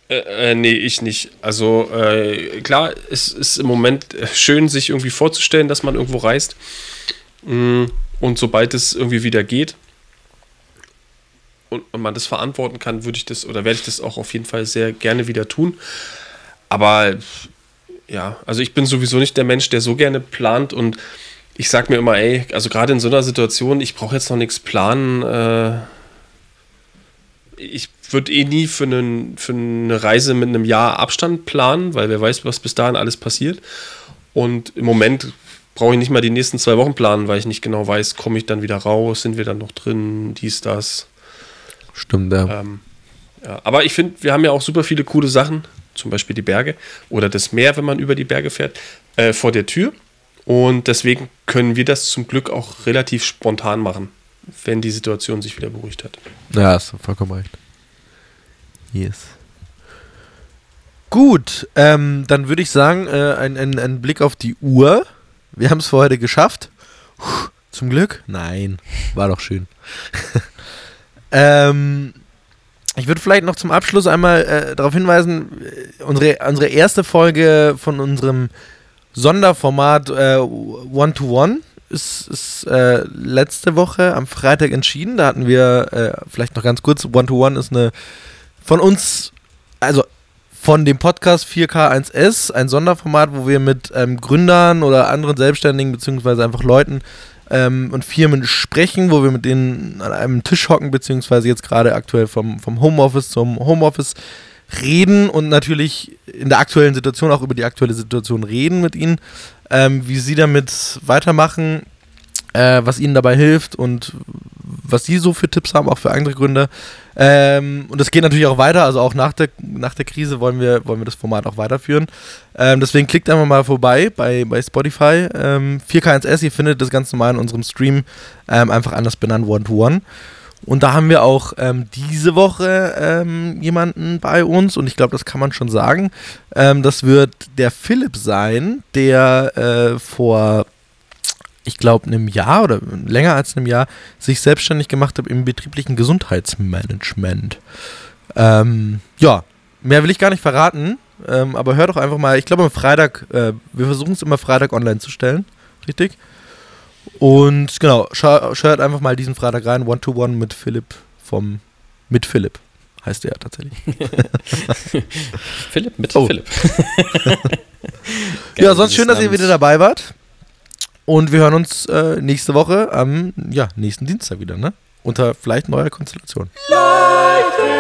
Äh, äh, nee, ich nicht. Also äh, klar, es ist im Moment schön, sich irgendwie vorzustellen, dass man irgendwo reist. Mm, Und sobald es irgendwie wieder geht und, und man das verantworten kann, würde ich das oder werde ich das auch auf jeden Fall sehr gerne wieder tun. Aber ja, also ich bin sowieso nicht der Mensch, der so gerne plant und ich sag mir immer, ey, also gerade in so einer Situation, ich brauche jetzt noch nichts planen. Äh, ich würde eh nie für, einen, für eine Reise mit einem Jahr Abstand planen, weil wer weiß, was bis dahin alles passiert. Und im Moment brauche ich nicht mal die nächsten zwei Wochen planen, weil ich nicht genau weiß, komme ich dann wieder raus, sind wir dann noch drin, dies, das. Stimmt, ja. Ähm, ja. Aber ich finde, wir haben ja auch super viele coole Sachen, zum Beispiel die Berge oder das Meer, wenn man über die Berge fährt, äh, vor der Tür. Und deswegen können wir das zum Glück auch relativ spontan machen, wenn die Situation sich wieder beruhigt hat. Ja, hast du vollkommen recht. Yes. Gut, ähm, dann würde ich sagen, äh, ein, ein, ein Blick auf die Uhr. Wir haben es für heute geschafft. Puh, zum Glück? Nein, war doch schön. ähm, ich würde vielleicht noch zum Abschluss einmal äh, darauf hinweisen, äh, unsere, unsere erste Folge von unserem Sonderformat äh, One-to-One ist, ist äh, letzte Woche am Freitag entschieden. Da hatten wir, äh, vielleicht noch ganz kurz, One-to-One ist eine von uns, also von dem Podcast 4K1S, ein Sonderformat, wo wir mit ähm, Gründern oder anderen Selbstständigen beziehungsweise einfach Leuten ähm, und Firmen sprechen, wo wir mit denen an einem Tisch hocken, beziehungsweise jetzt gerade aktuell vom, vom Homeoffice zum Homeoffice reden und natürlich in der aktuellen Situation auch über die aktuelle Situation reden mit ihnen, ähm, wie sie damit weitermachen, äh, was ihnen dabei hilft und was sie so für Tipps haben, auch für andere Gründe. Ähm, und es geht natürlich auch weiter, also auch nach der, nach der Krise wollen wir, wollen wir das Format auch weiterführen. Ähm, deswegen klickt einfach mal vorbei bei, bei Spotify. Ähm, 4K1S, ihr findet das ganz normal in unserem Stream ähm, einfach anders benannt One-to-One. Und da haben wir auch ähm, diese Woche ähm, jemanden bei uns und ich glaube, das kann man schon sagen. Das wird der Philipp sein, der äh, vor, ich glaube, einem Jahr oder länger als einem Jahr sich selbstständig gemacht hat im betrieblichen Gesundheitsmanagement. Ähm, ja, mehr will ich gar nicht verraten, ähm, aber hör doch einfach mal, ich glaube am Freitag, äh, wir versuchen es immer Freitag online zu stellen, richtig? Und genau, schau, schaut einfach mal diesen Freitag rein, One-to-One mit Philipp vom Mit Philipp. Heißt er ja tatsächlich. Philipp mit Oh. Philipp. ja, sonst schön, dass ihr wieder dabei wart. Und wir hören uns äh, nächste Woche am ja, nächsten Dienstag wieder, ne? Unter vielleicht neuer Konstellation. Leuchten,